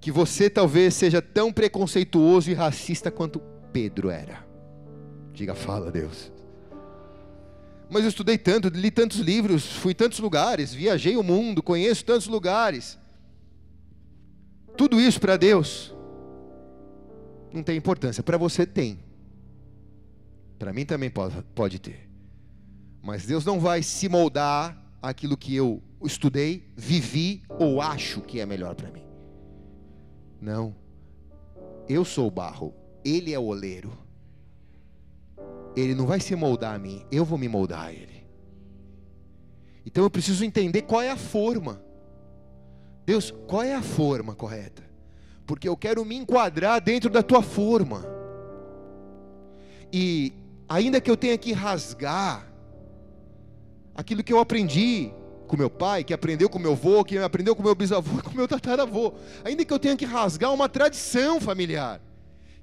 Que você talvez seja tão preconceituoso e racista quanto Pedro era. Diga, fala, Deus. Mas eu estudei tanto, li tantos livros, fui tantos lugares, viajei o mundo, conheço tantos lugares. Tudo isso para Deus não tem importância. Para você tem. Para mim também pode, pode ter. Mas Deus não vai se moldar aquilo que eu estudei, vivi ou acho que é melhor para mim. Não. Eu sou o barro, Ele é o oleiro. Ele não vai se moldar a mim, eu vou me moldar a Ele. Então eu preciso entender qual é a forma. Deus, qual é a forma correta? Porque eu quero me enquadrar dentro da tua forma. E ainda que eu tenha que rasgar aquilo que eu aprendi com meu pai, que aprendeu com meu avô, que aprendeu com meu bisavô, com meu tataravô, ainda que eu tenha que rasgar uma tradição familiar.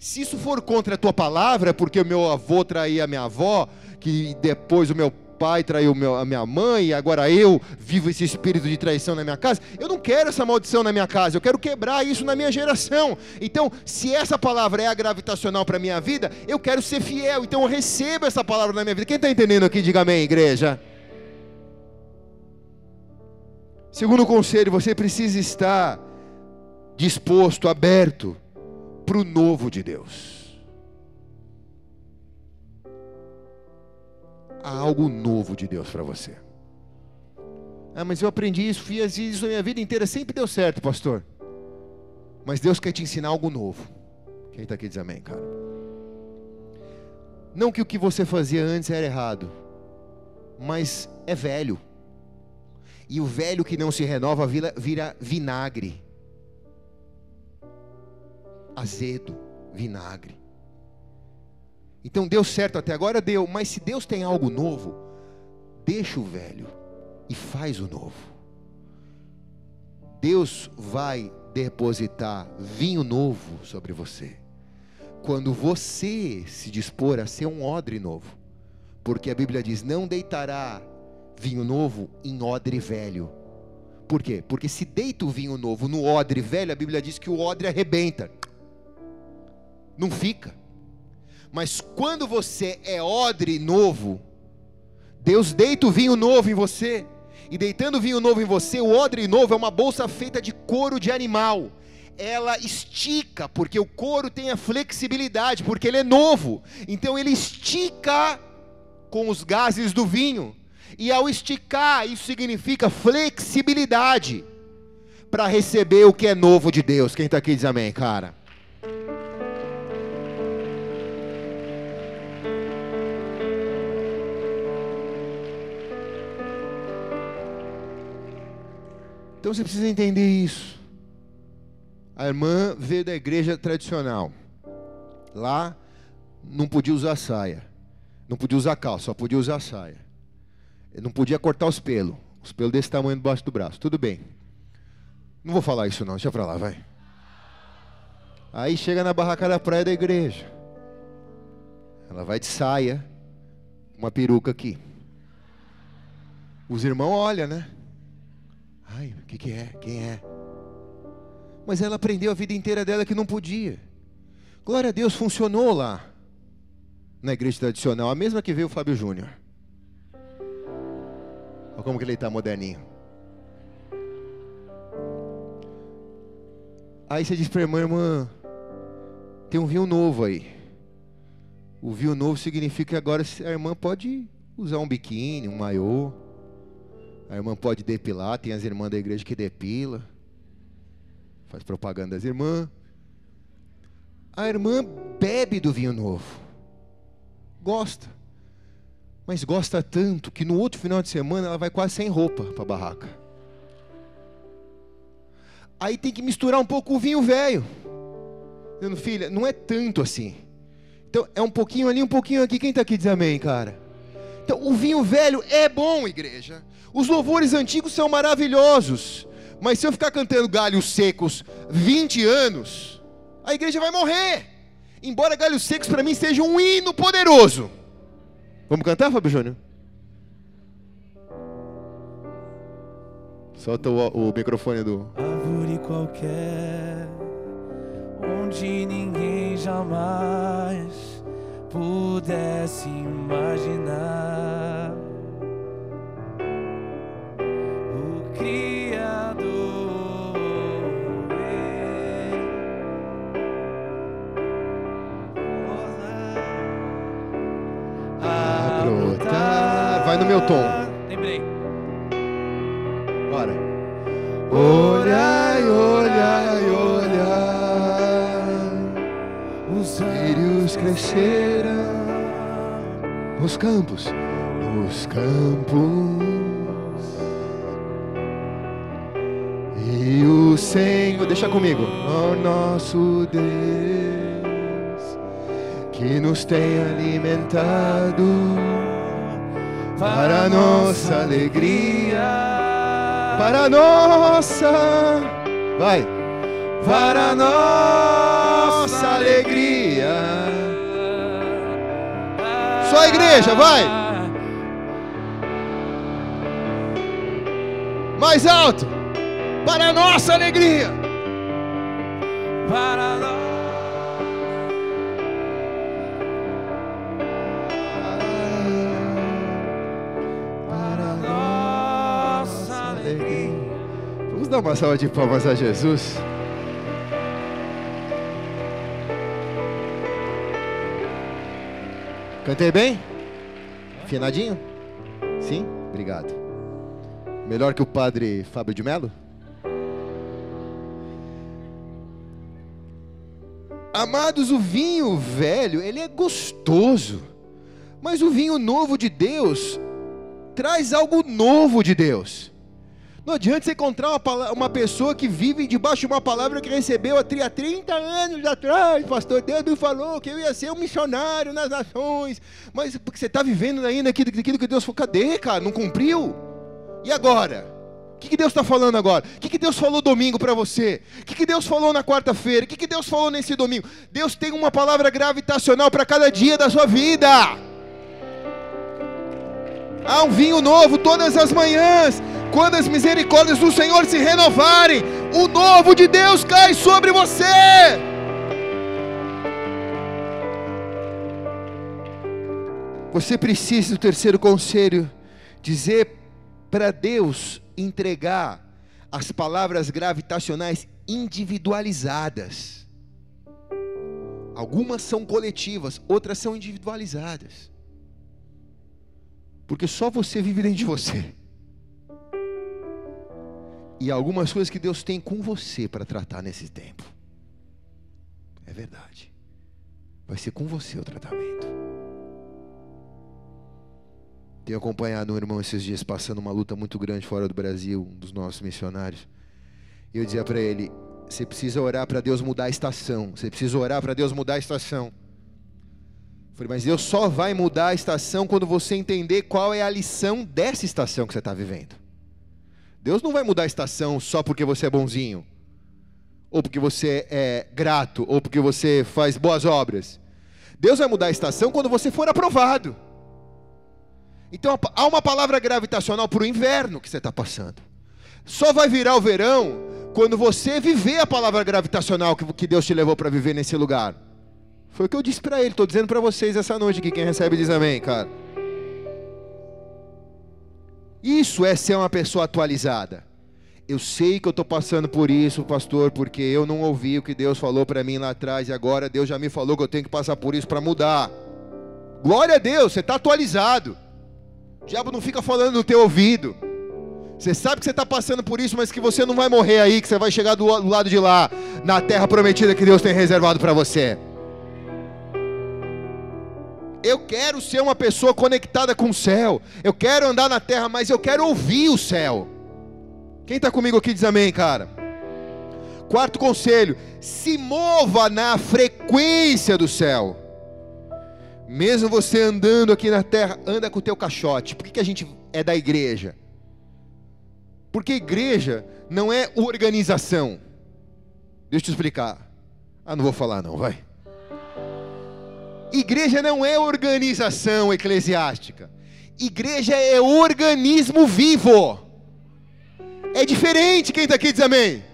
Se isso for contra a tua palavra, porque o meu avô traía a minha avó, que depois o meu pai traiu a minha mãe, e agora eu vivo esse espírito de traição na minha casa. Eu não quero essa maldição na minha casa, eu quero quebrar isso na minha geração. Então, se essa palavra é a gravitacional para a minha vida, eu quero ser fiel, então eu recebo essa palavra na minha vida. Quem está entendendo aqui, diga amém, igreja. Segundo conselho, você precisa estar disposto, aberto para o novo de Deus. Há algo novo de Deus para você. Ah, mas eu aprendi isso, fiz isso a minha vida inteira, sempre deu certo, pastor. Mas Deus quer te ensinar algo novo. Quem está aqui diz amém, cara. Não que o que você fazia antes era errado, mas é velho. E o velho que não se renova vira, vira vinagre. Azedo, vinagre. Então deu certo até agora, deu. Mas se Deus tem algo novo, deixa o velho e faz o novo. Deus vai depositar vinho novo sobre você. Quando você se dispor a ser um odre novo. Porque a Bíblia diz: não deitará vinho novo em odre velho. Por quê? Porque se deita o vinho novo no odre velho, a Bíblia diz que o odre arrebenta. Não fica. Mas quando você é odre novo, Deus deita o vinho novo em você. E deitando o vinho novo em você, o odre novo é uma bolsa feita de couro de animal. Ela estica, porque o couro tem a flexibilidade, porque ele é novo. Então ele estica com os gases do vinho. E ao esticar, isso significa flexibilidade para receber o que é novo de Deus. Quem está aqui diz amém, cara. Então você precisa entender isso. A irmã veio da igreja tradicional. Lá não podia usar saia, não podia usar calça, só podia usar saia. Não podia cortar os pelos, os pelos desse tamanho debaixo do braço. Tudo bem. Não vou falar isso não, deixa pra lá, vai. Aí chega na barraca da praia da igreja. Ela vai de saia, uma peruca aqui. Os irmãos olham, né? Ai, o que, que é? Quem é? Mas ela aprendeu a vida inteira dela que não podia. Glória a Deus, funcionou lá. Na igreja tradicional, a mesma que veio o Fábio Júnior. Olha como que ele está moderninho. Aí você diz para a irmã, irmã, tem um vinho novo aí. O vinho novo significa que agora a irmã pode usar um biquíni, um maiô. A irmã pode depilar, tem as irmãs da igreja que depila. Faz propaganda das irmãs. A irmã bebe do vinho novo. Gosta. Mas gosta tanto que no outro final de semana ela vai quase sem roupa para a barraca. Aí tem que misturar um pouco o vinho velho. Dizendo, filha, não é tanto assim. Então é um pouquinho ali, um pouquinho aqui. Quem está aqui diz amém, cara? Então o vinho velho é bom, igreja. Os louvores antigos são maravilhosos, mas se eu ficar cantando galhos secos 20 anos, a igreja vai morrer. Embora galhos secos para mim seja um hino poderoso. Vamos cantar, Fábio Júnior? Solta o, o microfone do. Árvore qualquer, onde ninguém jamais pudesse imaginar Criador. A brotar. Vai no meu tom. Lembrei. Bora. Olhai, olhai, Lírios cresceram nos campos, nos campos. E o Senhor, deixa comigo, ó nosso Deus, que nos tem alimentado para nossa alegria, para nossa, vai, para nossa alegria. Só a igreja, vai. Mais alto. Para a nossa alegria. Para nós. Vamos dar uma salva de palmas a Jesus. Cantei bem? Afinadinho? Sim? Obrigado. Melhor que o padre Fábio de Mello? Amados, o vinho velho, ele é gostoso. Mas o vinho novo de Deus traz algo novo de Deus. Não adianta você encontrar uma, uma pessoa que vive debaixo de uma palavra que recebeu há 30 anos atrás, pastor. Deus me falou que eu ia ser um missionário nas nações. Mas porque você está vivendo ainda aquilo, aquilo que Deus falou. Cadê, cara? Não cumpriu? E agora? O que, que Deus está falando agora? O que, que Deus falou domingo para você? O que, que Deus falou na quarta-feira? O que, que Deus falou nesse domingo? Deus tem uma palavra gravitacional para cada dia da sua vida. Há um vinho novo todas as manhãs. Quando as misericórdias do Senhor se renovarem, o novo de Deus cai sobre você. Você precisa do terceiro conselho, dizer para Deus entregar as palavras gravitacionais individualizadas. Algumas são coletivas, outras são individualizadas. Porque só você vive dentro de você. E algumas coisas que Deus tem com você para tratar nesse tempo. É verdade. Vai ser com você o tratamento. Tenho acompanhado um irmão esses dias passando uma luta muito grande fora do Brasil, um dos nossos missionários. E eu dizia para ele: você precisa orar para Deus mudar a estação. Você precisa orar para Deus mudar a estação. Eu Falei, mas Deus só vai mudar a estação quando você entender qual é a lição dessa estação que você está vivendo. Deus não vai mudar a estação só porque você é bonzinho, ou porque você é grato, ou porque você faz boas obras. Deus vai mudar a estação quando você for aprovado. Então há uma palavra gravitacional para o inverno que você está passando. Só vai virar o verão quando você viver a palavra gravitacional que, que Deus te levou para viver nesse lugar. Foi o que eu disse para ele, estou dizendo para vocês essa noite aqui, quem recebe diz amém, cara. Isso é ser uma pessoa atualizada. Eu sei que eu estou passando por isso, pastor, porque eu não ouvi o que Deus falou para mim lá atrás e agora Deus já me falou que eu tenho que passar por isso para mudar. Glória a Deus, você está atualizado. O diabo não fica falando no teu ouvido. Você sabe que você está passando por isso, mas que você não vai morrer aí, que você vai chegar do do lado de lá, na terra prometida que Deus tem reservado para você. Eu quero ser uma pessoa conectada com o céu. Eu quero andar na terra, mas eu quero ouvir o céu. Quem está comigo aqui diz amém, cara. Quarto conselho: se mova na frequência do céu. Mesmo você andando aqui na terra, anda com o teu caixote. Por que, que a gente é da igreja? Porque igreja não é organização. Deixa eu te explicar. Ah, não vou falar não, vai. Igreja não é organização eclesiástica. Igreja é organismo vivo. É diferente quem está aqui diz amém.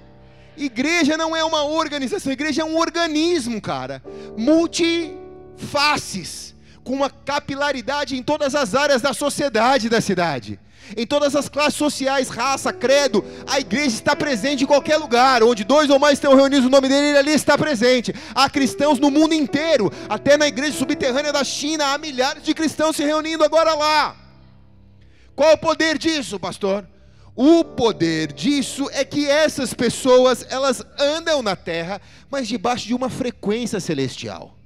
Igreja não é uma organização, igreja é um organismo, cara. Multifaces, com uma capilaridade em todas as áreas da sociedade da cidade. Em todas as classes sociais, raça, credo, a igreja está presente em qualquer lugar. Onde dois ou mais estão reunidos no nome dele, ele ali está presente. Há cristãos no mundo inteiro, até na igreja subterrânea da China, há milhares de cristãos se reunindo agora lá. Qual o poder disso, pastor? O poder disso é que essas pessoas, elas andam na terra, mas debaixo de uma frequência celestial.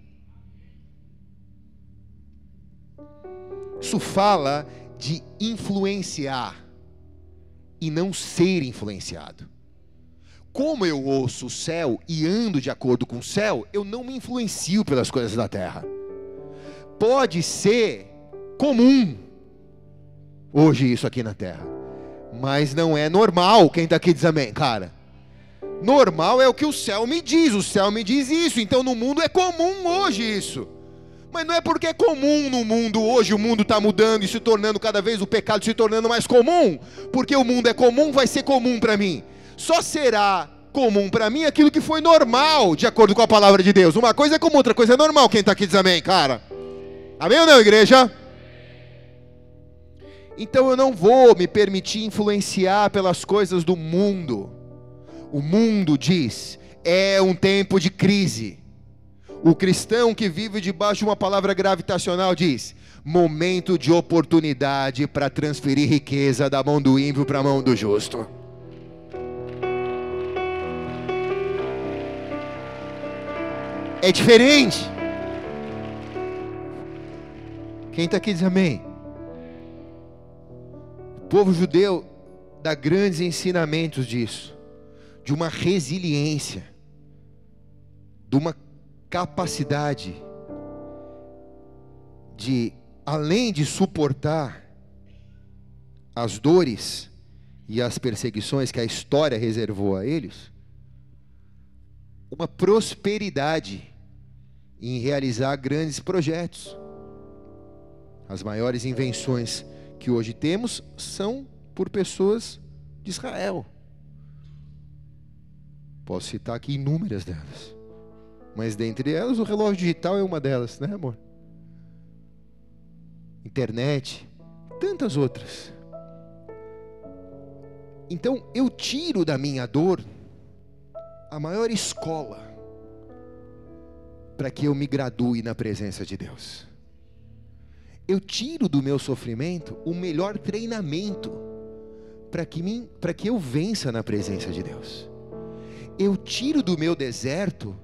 Isso fala de influenciar e não ser influenciado. Como eu ouço o céu e ando de acordo com o céu, eu não me influencio pelas coisas da terra. Pode ser comum hoje isso aqui na terra, mas não é normal. Quem está aqui diz amém, cara. Normal é o que o céu me diz, o céu me diz isso, então no mundo é comum hoje isso. Mas não é porque é comum no mundo hoje, o mundo está mudando e se tornando cada vez o pecado se tornando mais comum. Porque o mundo é comum, vai ser comum para mim. Só será comum para mim aquilo que foi normal, de acordo com a palavra de Deus. Uma coisa é comum, outra coisa é normal. Quem está aqui diz amém, cara. Amém ou não, igreja? Então eu não vou me permitir influenciar pelas coisas do mundo. O mundo diz: é um tempo de crise. O cristão que vive debaixo de uma palavra gravitacional diz: momento de oportunidade para transferir riqueza da mão do ímpio para a mão do justo. É diferente. Quem está aqui diz amém. O povo judeu dá grandes ensinamentos disso, de uma resiliência, de uma capacidade de, além de suportar as dores e as perseguições que a história reservou a eles, uma prosperidade em realizar grandes projetos. As maiores invenções que hoje temos são por pessoas de Israel. Posso citar aqui inúmeras delas. Mas dentre elas, o relógio digital é uma delas, né, amor? Internet, tantas outras. Então, eu tiro da minha dor a maior escola para que eu me gradue na presença de Deus. Eu tiro do meu sofrimento o melhor treinamento para que, mim, que eu vença na presença de Deus. Eu tiro do meu deserto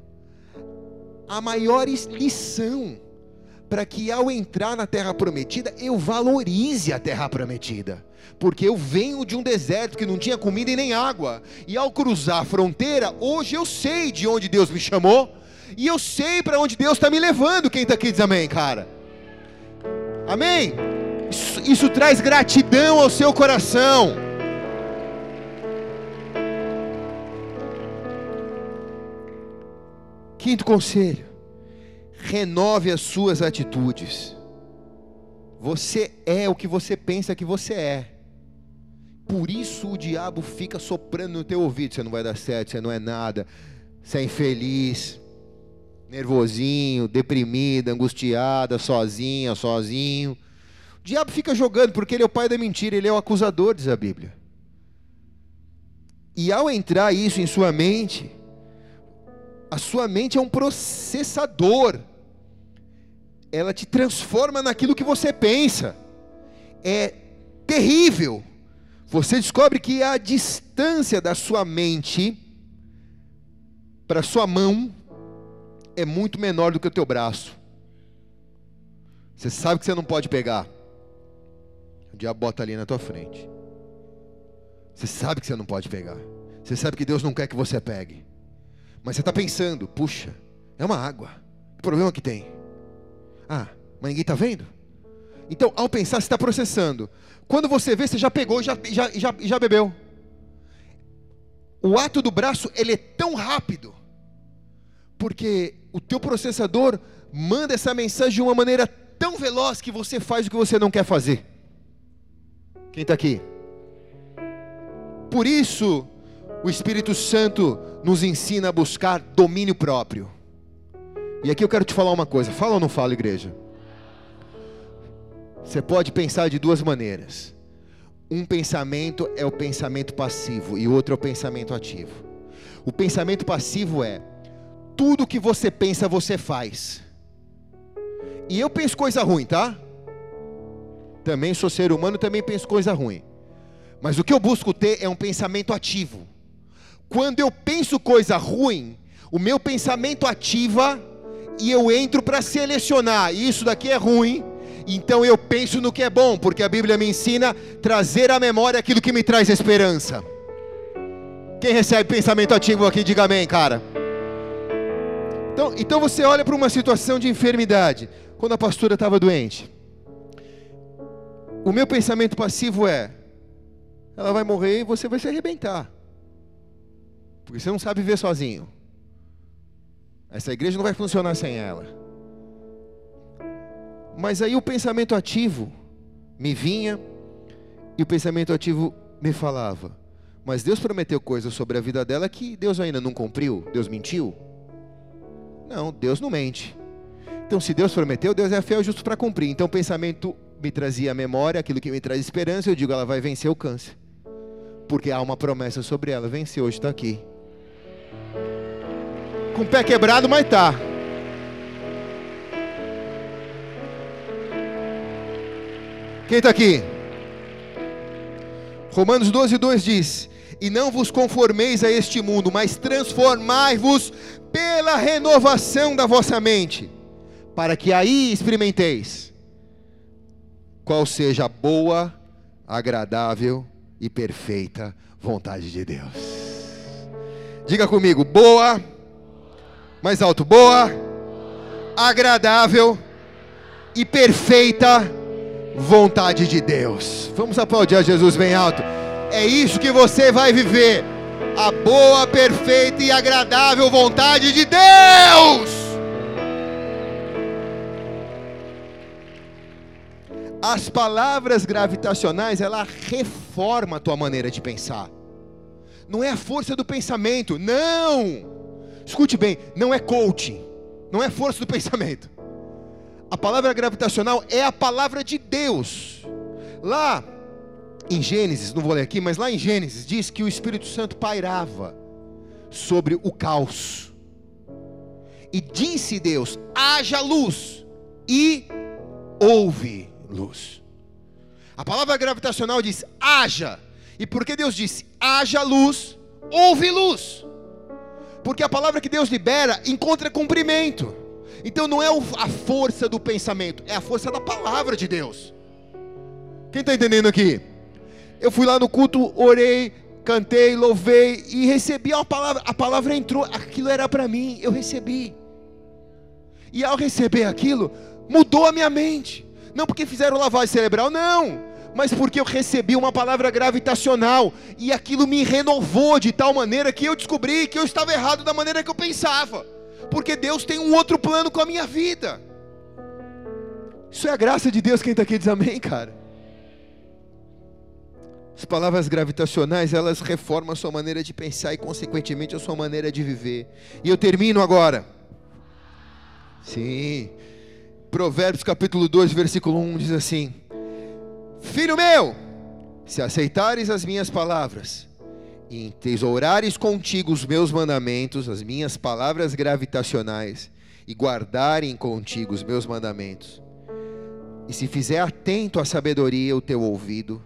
a maior lição para que ao entrar na terra prometida eu valorize a terra prometida. Porque eu venho de um deserto que não tinha comida e nem água, e ao cruzar a fronteira, hoje eu sei de onde Deus me chamou, e eu sei para onde Deus está me levando. Quem está aqui diz amém, cara. Amém? Isso, isso traz gratidão ao seu coração. Quinto conselho: renove as suas atitudes. Você é o que você pensa que você é. Por isso o diabo fica soprando no teu ouvido: você não vai dar certo, você não é nada, você é infeliz, nervosinho, deprimida, angustiada, sozinha, sozinho. O diabo fica jogando porque ele é o pai da mentira, ele é o acusador, diz a Bíblia. E ao entrar isso em sua mente, a sua mente é um processador. Ela te transforma naquilo que você pensa. É terrível. Você descobre que a distância da sua mente para sua mão é muito menor do que o teu braço. Você sabe que você não pode pegar. O diabo bota ali na tua frente. Você sabe que você não pode pegar. Você sabe que Deus não quer que você pegue. Mas você está pensando, puxa, é uma água. Que problema que tem? Ah, mas ninguém está vendo? Então, ao pensar, você está processando. Quando você vê, você já pegou e já, já, já, já bebeu. O ato do braço, ele é tão rápido. Porque o teu processador manda essa mensagem de uma maneira tão veloz que você faz o que você não quer fazer. Quem está aqui? Por isso, o Espírito Santo nos ensina a buscar domínio próprio. E aqui eu quero te falar uma coisa: fala ou não fala, igreja? Você pode pensar de duas maneiras. Um pensamento é o pensamento passivo e outro é o pensamento ativo. O pensamento passivo é tudo que você pensa, você faz. E eu penso coisa ruim, tá? Também sou ser humano, também penso coisa ruim. Mas o que eu busco ter é um pensamento ativo. Quando eu penso coisa ruim, o meu pensamento ativa e eu entro para selecionar. Isso daqui é ruim, então eu penso no que é bom, porque a Bíblia me ensina trazer à memória aquilo que me traz esperança. Quem recebe pensamento ativo aqui, diga amém, cara. Então, então você olha para uma situação de enfermidade, quando a pastora estava doente. O meu pensamento passivo é: ela vai morrer e você vai se arrebentar. Porque você não sabe viver sozinho. Essa igreja não vai funcionar sem ela. Mas aí o pensamento ativo me vinha e o pensamento ativo me falava: Mas Deus prometeu coisas sobre a vida dela que Deus ainda não cumpriu? Deus mentiu? Não, Deus não mente. Então, se Deus prometeu, Deus é fiel e justo para cumprir. Então, o pensamento me trazia a memória, aquilo que me traz esperança, eu digo, ela vai vencer o câncer. Porque há uma promessa sobre ela. Venceu, hoje está aqui. Com o pé quebrado, mas tá. Quem está aqui? Romanos 12, 2 diz: E não vos conformeis a este mundo, mas transformai-vos pela renovação da vossa mente, para que aí experimenteis qual seja a boa, agradável e perfeita vontade de Deus. Diga comigo, boa, mais alto, boa, agradável e perfeita vontade de Deus. Vamos aplaudir a Jesus bem alto. É isso que você vai viver. A boa, perfeita e agradável vontade de Deus. As palavras gravitacionais, ela reforma a tua maneira de pensar. Não é a força do pensamento, não. Escute bem, não é coaching, não é força do pensamento. A palavra gravitacional é a palavra de Deus. Lá em Gênesis, não vou ler aqui, mas lá em Gênesis diz que o Espírito Santo pairava sobre o caos. E disse Deus: haja luz, e houve luz. A palavra gravitacional diz haja. E porque Deus disse haja luz, houve luz. Porque a palavra que Deus libera encontra cumprimento. Então não é a força do pensamento, é a força da palavra de Deus. Quem está entendendo aqui? Eu fui lá no culto, orei, cantei, louvei e recebi a palavra. A palavra entrou, aquilo era para mim, eu recebi. E ao receber aquilo, mudou a minha mente. Não porque fizeram lavagem cerebral, não. Mas porque eu recebi uma palavra gravitacional e aquilo me renovou de tal maneira que eu descobri que eu estava errado da maneira que eu pensava. Porque Deus tem um outro plano com a minha vida. Isso é a graça de Deus, quem está aqui diz amém, cara. As palavras gravitacionais, elas reformam a sua maneira de pensar e, consequentemente, a sua maneira de viver. E eu termino agora. Sim. Provérbios capítulo 2, versículo 1 diz assim: Filho meu, se aceitares as minhas palavras e entesourares contigo os meus mandamentos, as minhas palavras gravitacionais, e guardarem contigo os meus mandamentos, e se fizer atento à sabedoria o teu ouvido,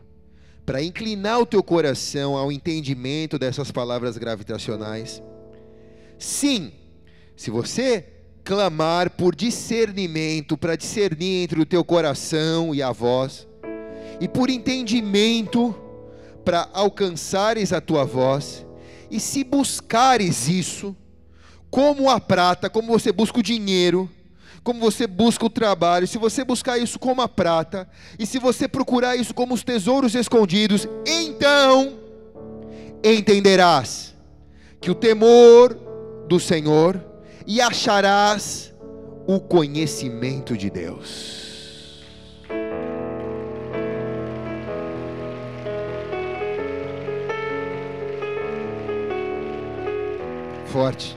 para inclinar o teu coração ao entendimento dessas palavras gravitacionais, sim, se você clamar por discernimento, para discernir entre o teu coração e a voz, e por entendimento, para alcançares a tua voz, e se buscares isso, como a prata, como você busca o dinheiro, como você busca o trabalho, se você buscar isso como a prata, e se você procurar isso como os tesouros escondidos, então entenderás que o temor do Senhor e acharás o conhecimento de Deus. Forte.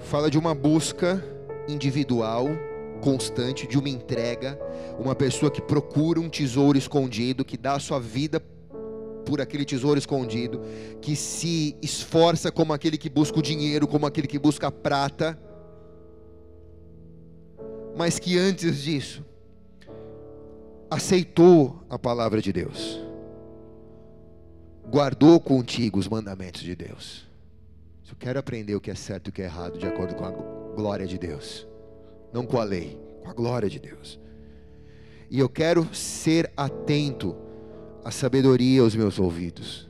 Fala de uma busca individual, constante, de uma entrega, uma pessoa que procura um tesouro escondido, que dá a sua vida por aquele tesouro escondido, que se esforça como aquele que busca o dinheiro, como aquele que busca a prata, mas que antes disso aceitou a palavra de Deus, guardou contigo os mandamentos de Deus. Eu quero aprender o que é certo e o que é errado de acordo com a glória de Deus, não com a lei, com a glória de Deus. E eu quero ser atento a sabedoria aos meus ouvidos.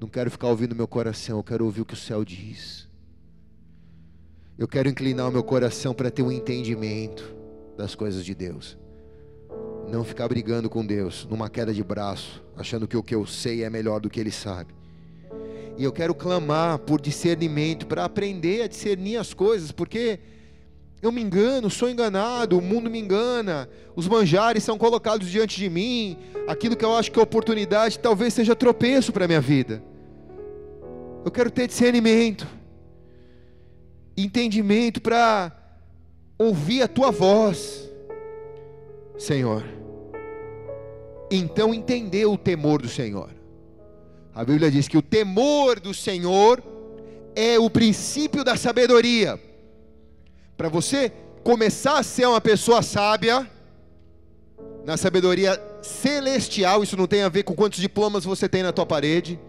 Não quero ficar ouvindo meu coração, eu quero ouvir o que o céu diz. Eu quero inclinar o meu coração para ter um entendimento das coisas de Deus. Não ficar brigando com Deus numa queda de braço, achando que o que eu sei é melhor do que Ele sabe. E eu quero clamar por discernimento, para aprender a discernir as coisas, porque Eu me engano, sou enganado, o mundo me engana, os manjares são colocados diante de mim, aquilo que eu acho que é oportunidade talvez seja tropeço para a minha vida. Eu quero ter discernimento, entendimento para ouvir a tua voz, Senhor. Então entender o temor do Senhor. A Bíblia diz que o temor do Senhor é o princípio da sabedoria. Para você começar a ser uma pessoa sábia, na sabedoria celestial, isso não tem a ver com quantos diplomas você tem na tua parede,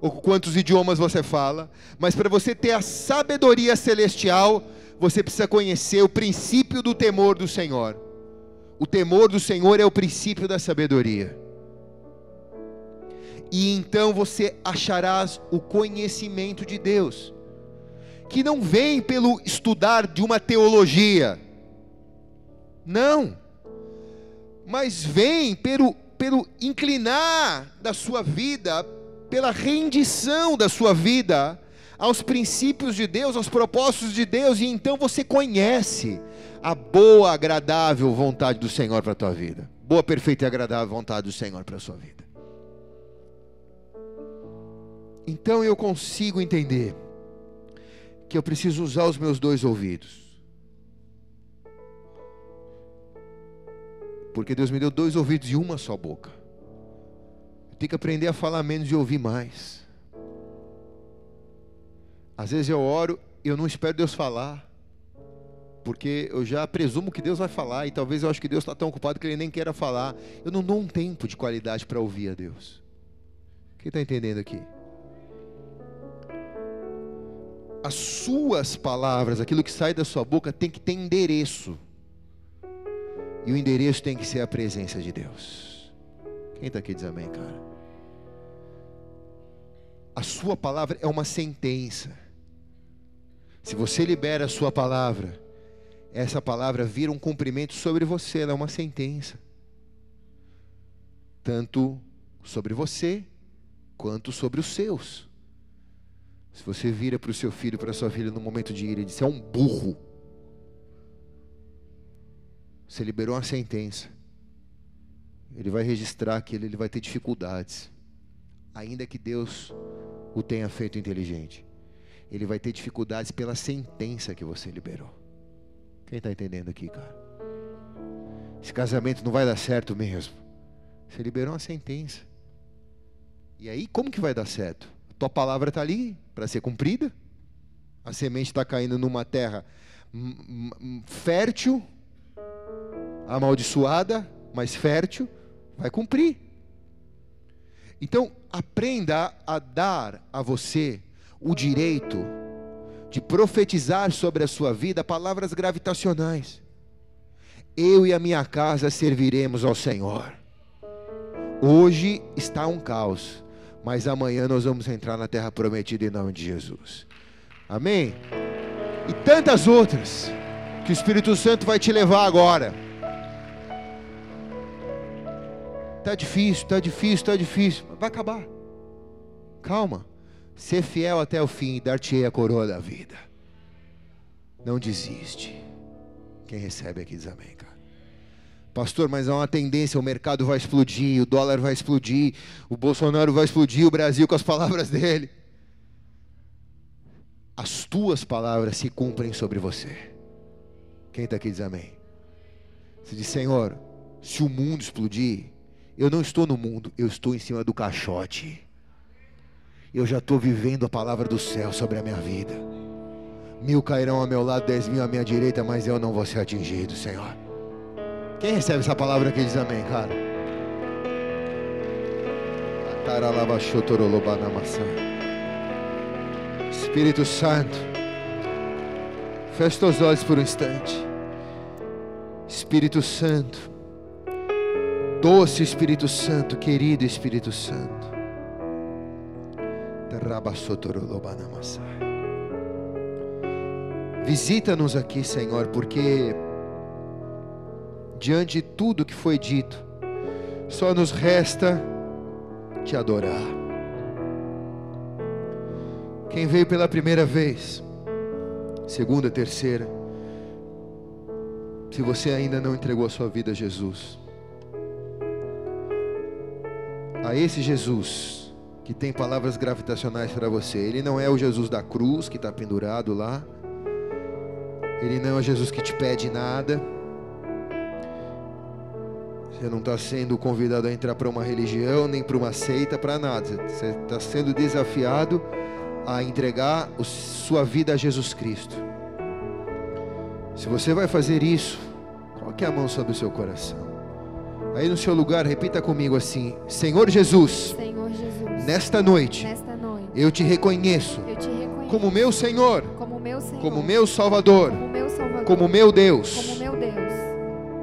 ou com quantos idiomas você fala, mas para você ter a sabedoria celestial, você precisa conhecer o princípio do temor do Senhor. O temor do Senhor é o princípio da sabedoria. E então você acharás o conhecimento de Deus que não vem pelo estudar de uma teologia, não, mas vem pelo, pelo inclinar da sua vida, pela rendição da sua vida aos princípios de Deus, aos propósitos de Deus, e então você conhece a boa, agradável vontade do Senhor para a tua vida. Boa, perfeita e agradável vontade do Senhor para a sua vida. Então eu consigo entender que eu preciso usar os meus dois ouvidos. Porque Deus me deu dois ouvidos e uma só boca. Eu tenho que aprender a falar menos e ouvir mais. Às vezes eu oro e eu não espero Deus falar. Porque eu já presumo que Deus vai falar e talvez eu acho que Deus está tão ocupado que Ele nem queira falar. Eu não dou um tempo de qualidade para ouvir a Deus. Quem está entendendo aqui? as suas palavras, aquilo que sai da sua boca, tem que ter endereço. E o endereço tem que ser a presença de Deus. Quem está aqui diz amém, cara? A sua palavra é uma sentença. Se você libera a sua palavra, essa palavra vira um cumprimento sobre você, ela é uma sentença. Tanto sobre você, quanto sobre os seus. Se você vira para o seu filho, para a sua filha no momento de ira e diz: é um burro, você liberou uma sentença. Ele vai registrar aquilo, ele vai ter dificuldades. Ainda que Deus o tenha feito inteligente, ele vai ter dificuldades pela sentença que você liberou. Quem está entendendo aqui, cara? Esse casamento não vai dar certo mesmo. Você liberou uma sentença. E aí, como que vai dar certo? Tua palavra está ali para ser cumprida. A semente está caindo numa terra fértil, amaldiçoada, mas fértil, vai cumprir. Então, aprenda a dar a você o direito de profetizar sobre a sua vida palavras gravitacionais. Eu e a minha casa serviremos ao Senhor. Hoje está um caos mas amanhã nós vamos entrar na terra prometida em nome de Jesus. Amém? E tantas outras que o Espírito Santo vai te levar agora. Tá difícil, tá difícil, tá difícil. Vai acabar. Calma. Ser fiel até o fim e dar-te a coroa da vida. Não desiste. Quem recebe aqui diz amém, cara. Pastor, mas há uma tendência, o mercado vai explodir, o dólar vai explodir, o Bolsonaro vai explodir, o Brasil com as palavras dele. As tuas palavras se cumprem sobre você. Quem está aqui diz amém. Você diz, Senhor, se o mundo explodir, eu não estou no mundo, eu estou em cima do caixote. Eu já estou vivendo a palavra do céu sobre a minha vida. Mil cairão ao meu lado, dez mil à minha direita, mas eu não vou ser atingido, Senhor. Quem recebe essa palavra aqui diz amém, cara? Espírito Santo, feche os olhos por um instante. Espírito Santo, doce Espírito Santo, querido Espírito Santo. Visita-nos aqui, Senhor, porque diante de tudo que foi dito, só nos resta te adorar. Quem veio pela primeira vez, segunda, terceira, Se você ainda não entregou a sua vida a Jesus, a esse Jesus que tem palavras gravitacionais para você, ele não é o Jesus da cruz que está pendurado lá, ele não é o Jesus que te pede nada. Você não está sendo convidado a entrar para uma religião, nem para uma seita, para nada. Você está sendo desafiado a entregar sua vida a Jesus Cristo. Se você vai fazer isso, coloque a mão sobre o seu coração. Aí no seu lugar, repita comigo assim: Senhor Jesus, Senhor Jesus, nesta noite nesta noite, eu te reconheço eu te reconheço como meu Senhor, como meu Senhor, como meu Salvador, como meu Salvador, como meu Deus. como meu Deus.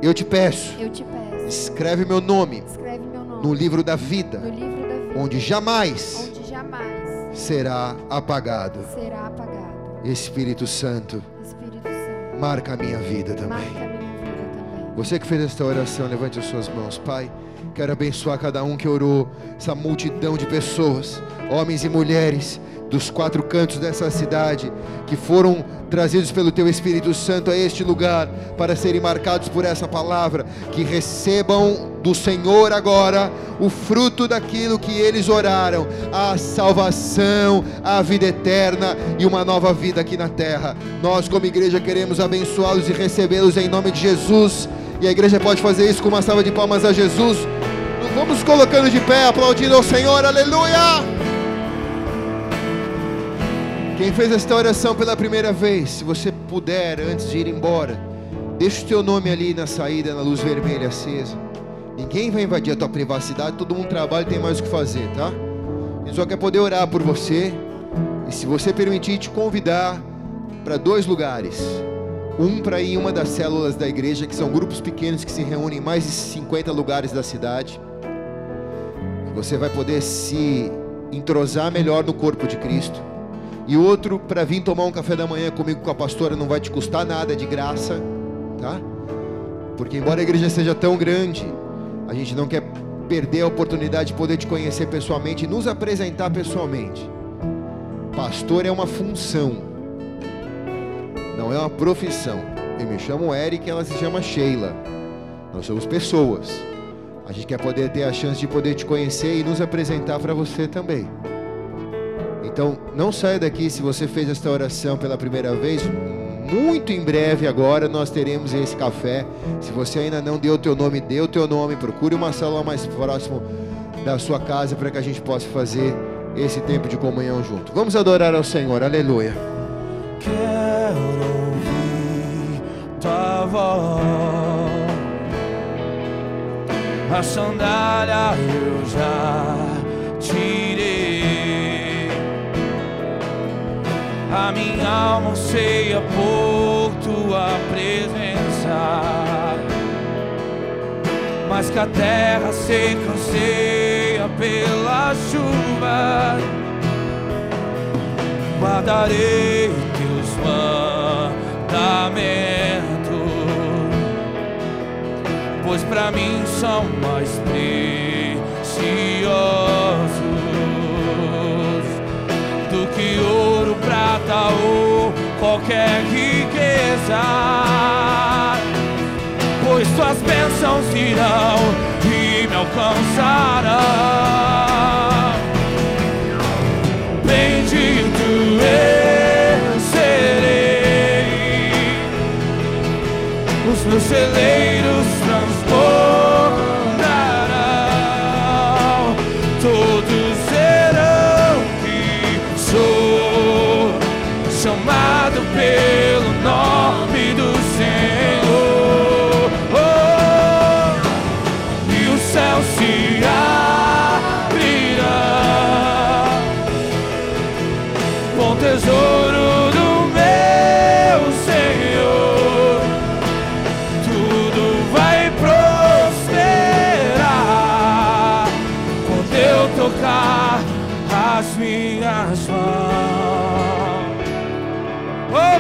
Eu te peço, Eu te peço, escreve meu nome escreve meu nome no livro da no vida, livro da vida, onde jamais onde jamais será apagado. será apagado. Espírito Santo, Espírito Santo, marca a minha vida também. minha vida também. Você que fez esta oração, levante as suas mãos, Pai. Quero abençoar cada um que orou, essa multidão de pessoas, homens e mulheres, dos quatro cantos dessa cidade, que foram trazidos pelo Teu Espírito Santo a este lugar para serem marcados por essa palavra, que recebam do Senhor agora o fruto daquilo que eles oraram, a salvação, a vida eterna e uma nova vida aqui na terra. Nós, como igreja, queremos abençoá-los e recebê-los em nome de Jesus. E a igreja pode fazer isso com uma salva de palmas a Jesus. Vamos colocando de pé, aplaudindo ao Senhor, aleluia! Quem fez esta oração pela primeira vez, se você puder, antes de ir embora, deixa o teu nome ali na saída, na luz vermelha acesa. Ninguém vai invadir a tua privacidade, todo mundo trabalha e tem mais o que fazer, tá? A só quer poder orar por você. E se você permitir, te convidar para dois lugares. Um para ir em uma das células da igreja, que são grupos pequenos que se reúnem em mais de 50 lugares da cidade. Você vai poder se entrosar melhor no corpo de Cristo. E outro para vir tomar um café da manhã comigo com a pastora, não vai te custar nada, é de graça, tá? Porque embora a igreja seja tão grande, a gente não quer perder a oportunidade de poder te conhecer pessoalmente e nos apresentar pessoalmente. Pastor é uma função, não é uma profissão. Eu me chamo Eric, ela se chama Sheila. Nós somos pessoas. A gente quer poder ter a chance de poder te conhecer e nos apresentar para você também. Então, não saia daqui se você fez esta oração pela primeira vez. Muito em breve agora nós teremos esse café. Se você ainda não deu o teu nome, dê o teu nome. Procure uma célula mais próximo da sua casa para que a gente possa fazer esse tempo de comunhão junto. Vamos adorar ao Senhor. Aleluia. A sandália eu já tirei. A minha alma anseia por tua presença. Mas que a terra seca anseia pela chuva guardarei teus mandamentos, pois para mim são mais preciosos do que ouro, prata ou qualquer riqueza. Pois tuas bênçãos virão e me alcançarão. Bendito eu serei, os meus celeiros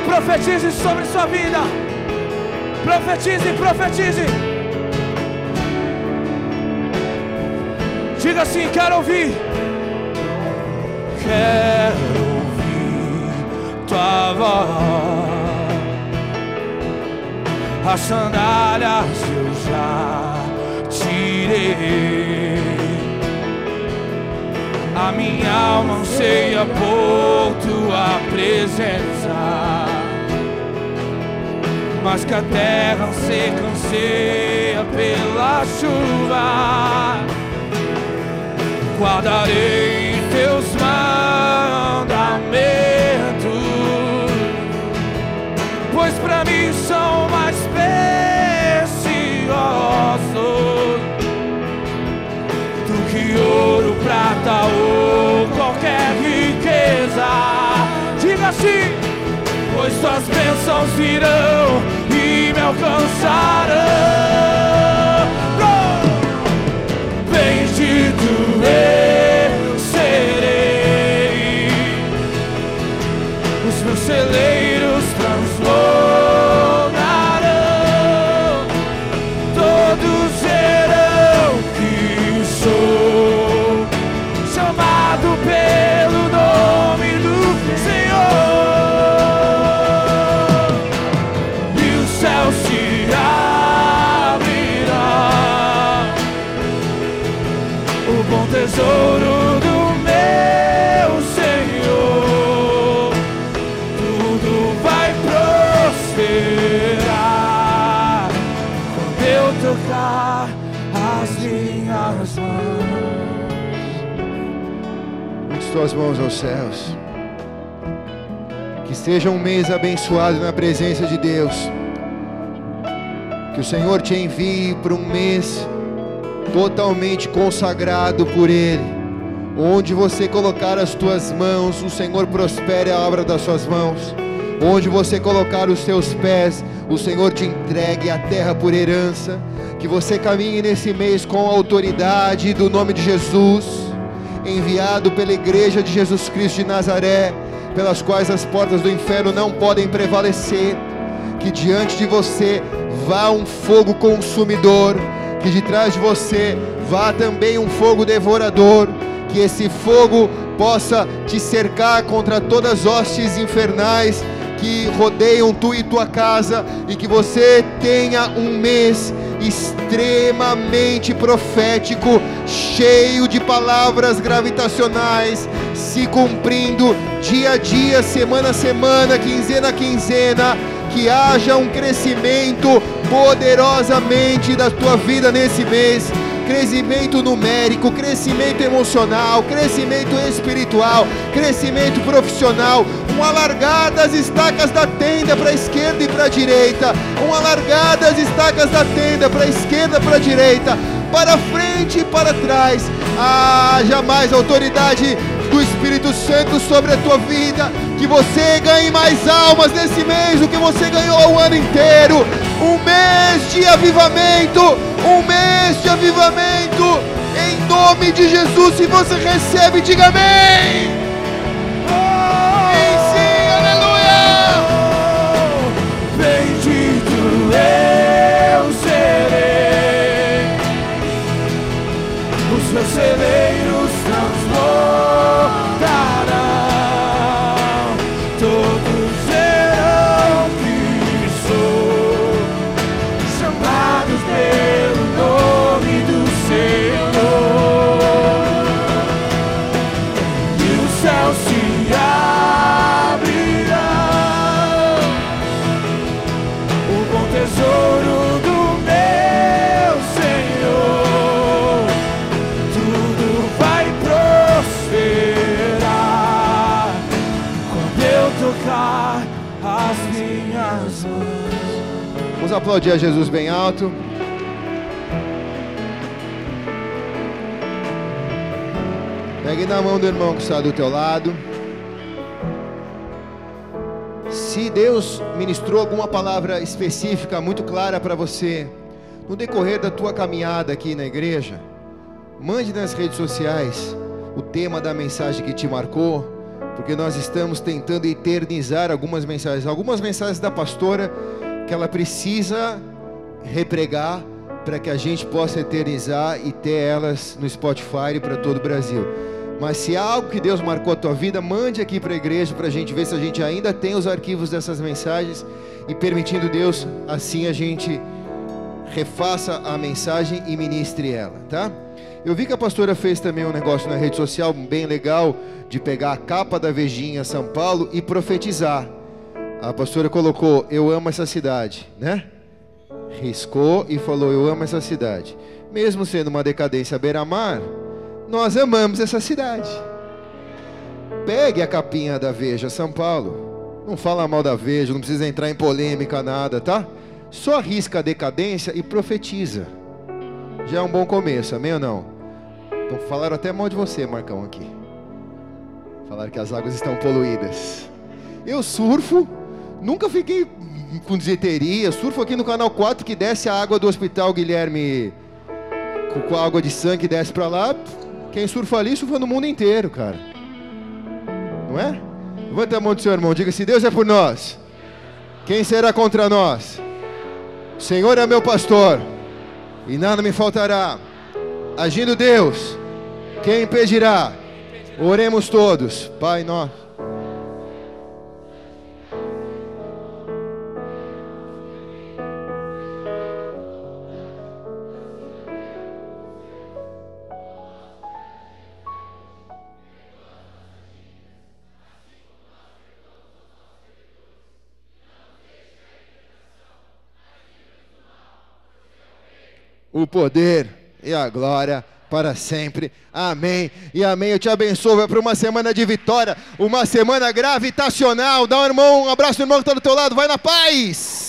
profetize sobre sua vida, profetize, profetize. Diga assim: quero ouvir. Quero ouvir tua voz. As sandálias eu já tirei. A minha alma anseia por tua presença. Mas que a terra seca anseia pela chuva. Guardarei teus mandamentos pois pra mim são mais preciosos do que ouro, prata ou qualquer riqueza. Diga assim, pois bênçãos virão e me alcançarão. Bendito eu serei, os meus celeiros suas mãos aos céus. Que seja um mês abençoado na presença de Deus. Que o Senhor te envie para um mês totalmente consagrado por Ele. Onde você colocar as tuas mãos, o Senhor prospere a obra das suas mãos. Onde você colocar os teus pés, o Senhor te entregue a terra por herança. Que você caminhe nesse mês com a autoridade do nome de Jesus enviado pela Igreja de Jesus Cristo de Nazaré, pelas quais as portas do inferno não podem prevalecer. Que diante de você vá um fogo consumidor, que de trás de você vá também um fogo devorador, que esse fogo possa te cercar contra todas as hostes infernais que rodeiam tu e tua casa, e que você tenha um mês extremamente profético, cheio de palavras gravitacionais, se cumprindo dia a dia, semana a semana, quinzena a quinzena, que haja um crescimento poderosamente da tua vida nesse mês. Crescimento numérico, crescimento emocional, crescimento espiritual, crescimento profissional, um alargar das estacas da tenda para a esquerda e para a direita, um alargar das estacas da tenda para a esquerda e para a direita, para frente e para trás. Ah, jamais autoridade do Espírito Santo sobre a tua vida, que você ganhe mais almas nesse mês do que você ganhou o ano inteiro. Um mês de avivamento, um mês de avivamento, em nome de Jesus. Se você recebe, diga amém. Sim, aleluia. Bendito eu serei, aplaudir a Jesus bem alto. Pegue na mão do irmão que está do teu lado. Se Deus ministrou alguma palavra específica, muito clara para você, no decorrer da tua caminhada aqui na igreja, mande nas redes sociais o tema da mensagem que te marcou, porque nós estamos tentando eternizar algumas mensagens, algumas mensagens da pastora que ela precisa repregar para que a gente possa eternizar e ter elas no Spotify para todo o Brasil. Mas se há algo que Deus marcou a tua vida, mande aqui para a igreja para a gente ver se a gente ainda tem os arquivos dessas mensagens e permitindo Deus, assim a gente refaça a mensagem e ministre ela, tá? Eu vi que a pastora fez também um negócio na rede social bem legal de pegar a capa da Vejinha São Paulo e profetizar. A pastora colocou: Eu amo essa cidade, né? Riscou e falou: Eu amo essa cidade. Mesmo sendo uma decadência beira-mar, nós amamos essa cidade. Pegue a capinha da Veja São Paulo. Não fala mal da Veja, não precisa entrar em polêmica, nada, tá? Só risca a decadência e profetiza. Já é um bom começo, amém ou não? Então falaram até mal de você, Marcão, aqui. Falaram que as águas estão poluídas. Eu surfo, nunca fiquei com deseteria. Surfo aqui no canal 4 que desce a água do hospital Guilherme com a água de sangue que desce para lá. Quem surfa ali, surfa no mundo inteiro, cara. Não é? Levanta a mão do seu irmão, diga: se Deus é por nós, quem será contra nós? O Senhor é meu pastor, e nada me faltará. Agindo Deus, quem impedirá? Oremos todos, Pai nosso. O poder e a glória para sempre. Amém. E amém. Eu te abençoo para uma semana de vitória, uma semana gravitacional. Dá um irmão, um abraço irmão que está do teu lado. Vai na paz.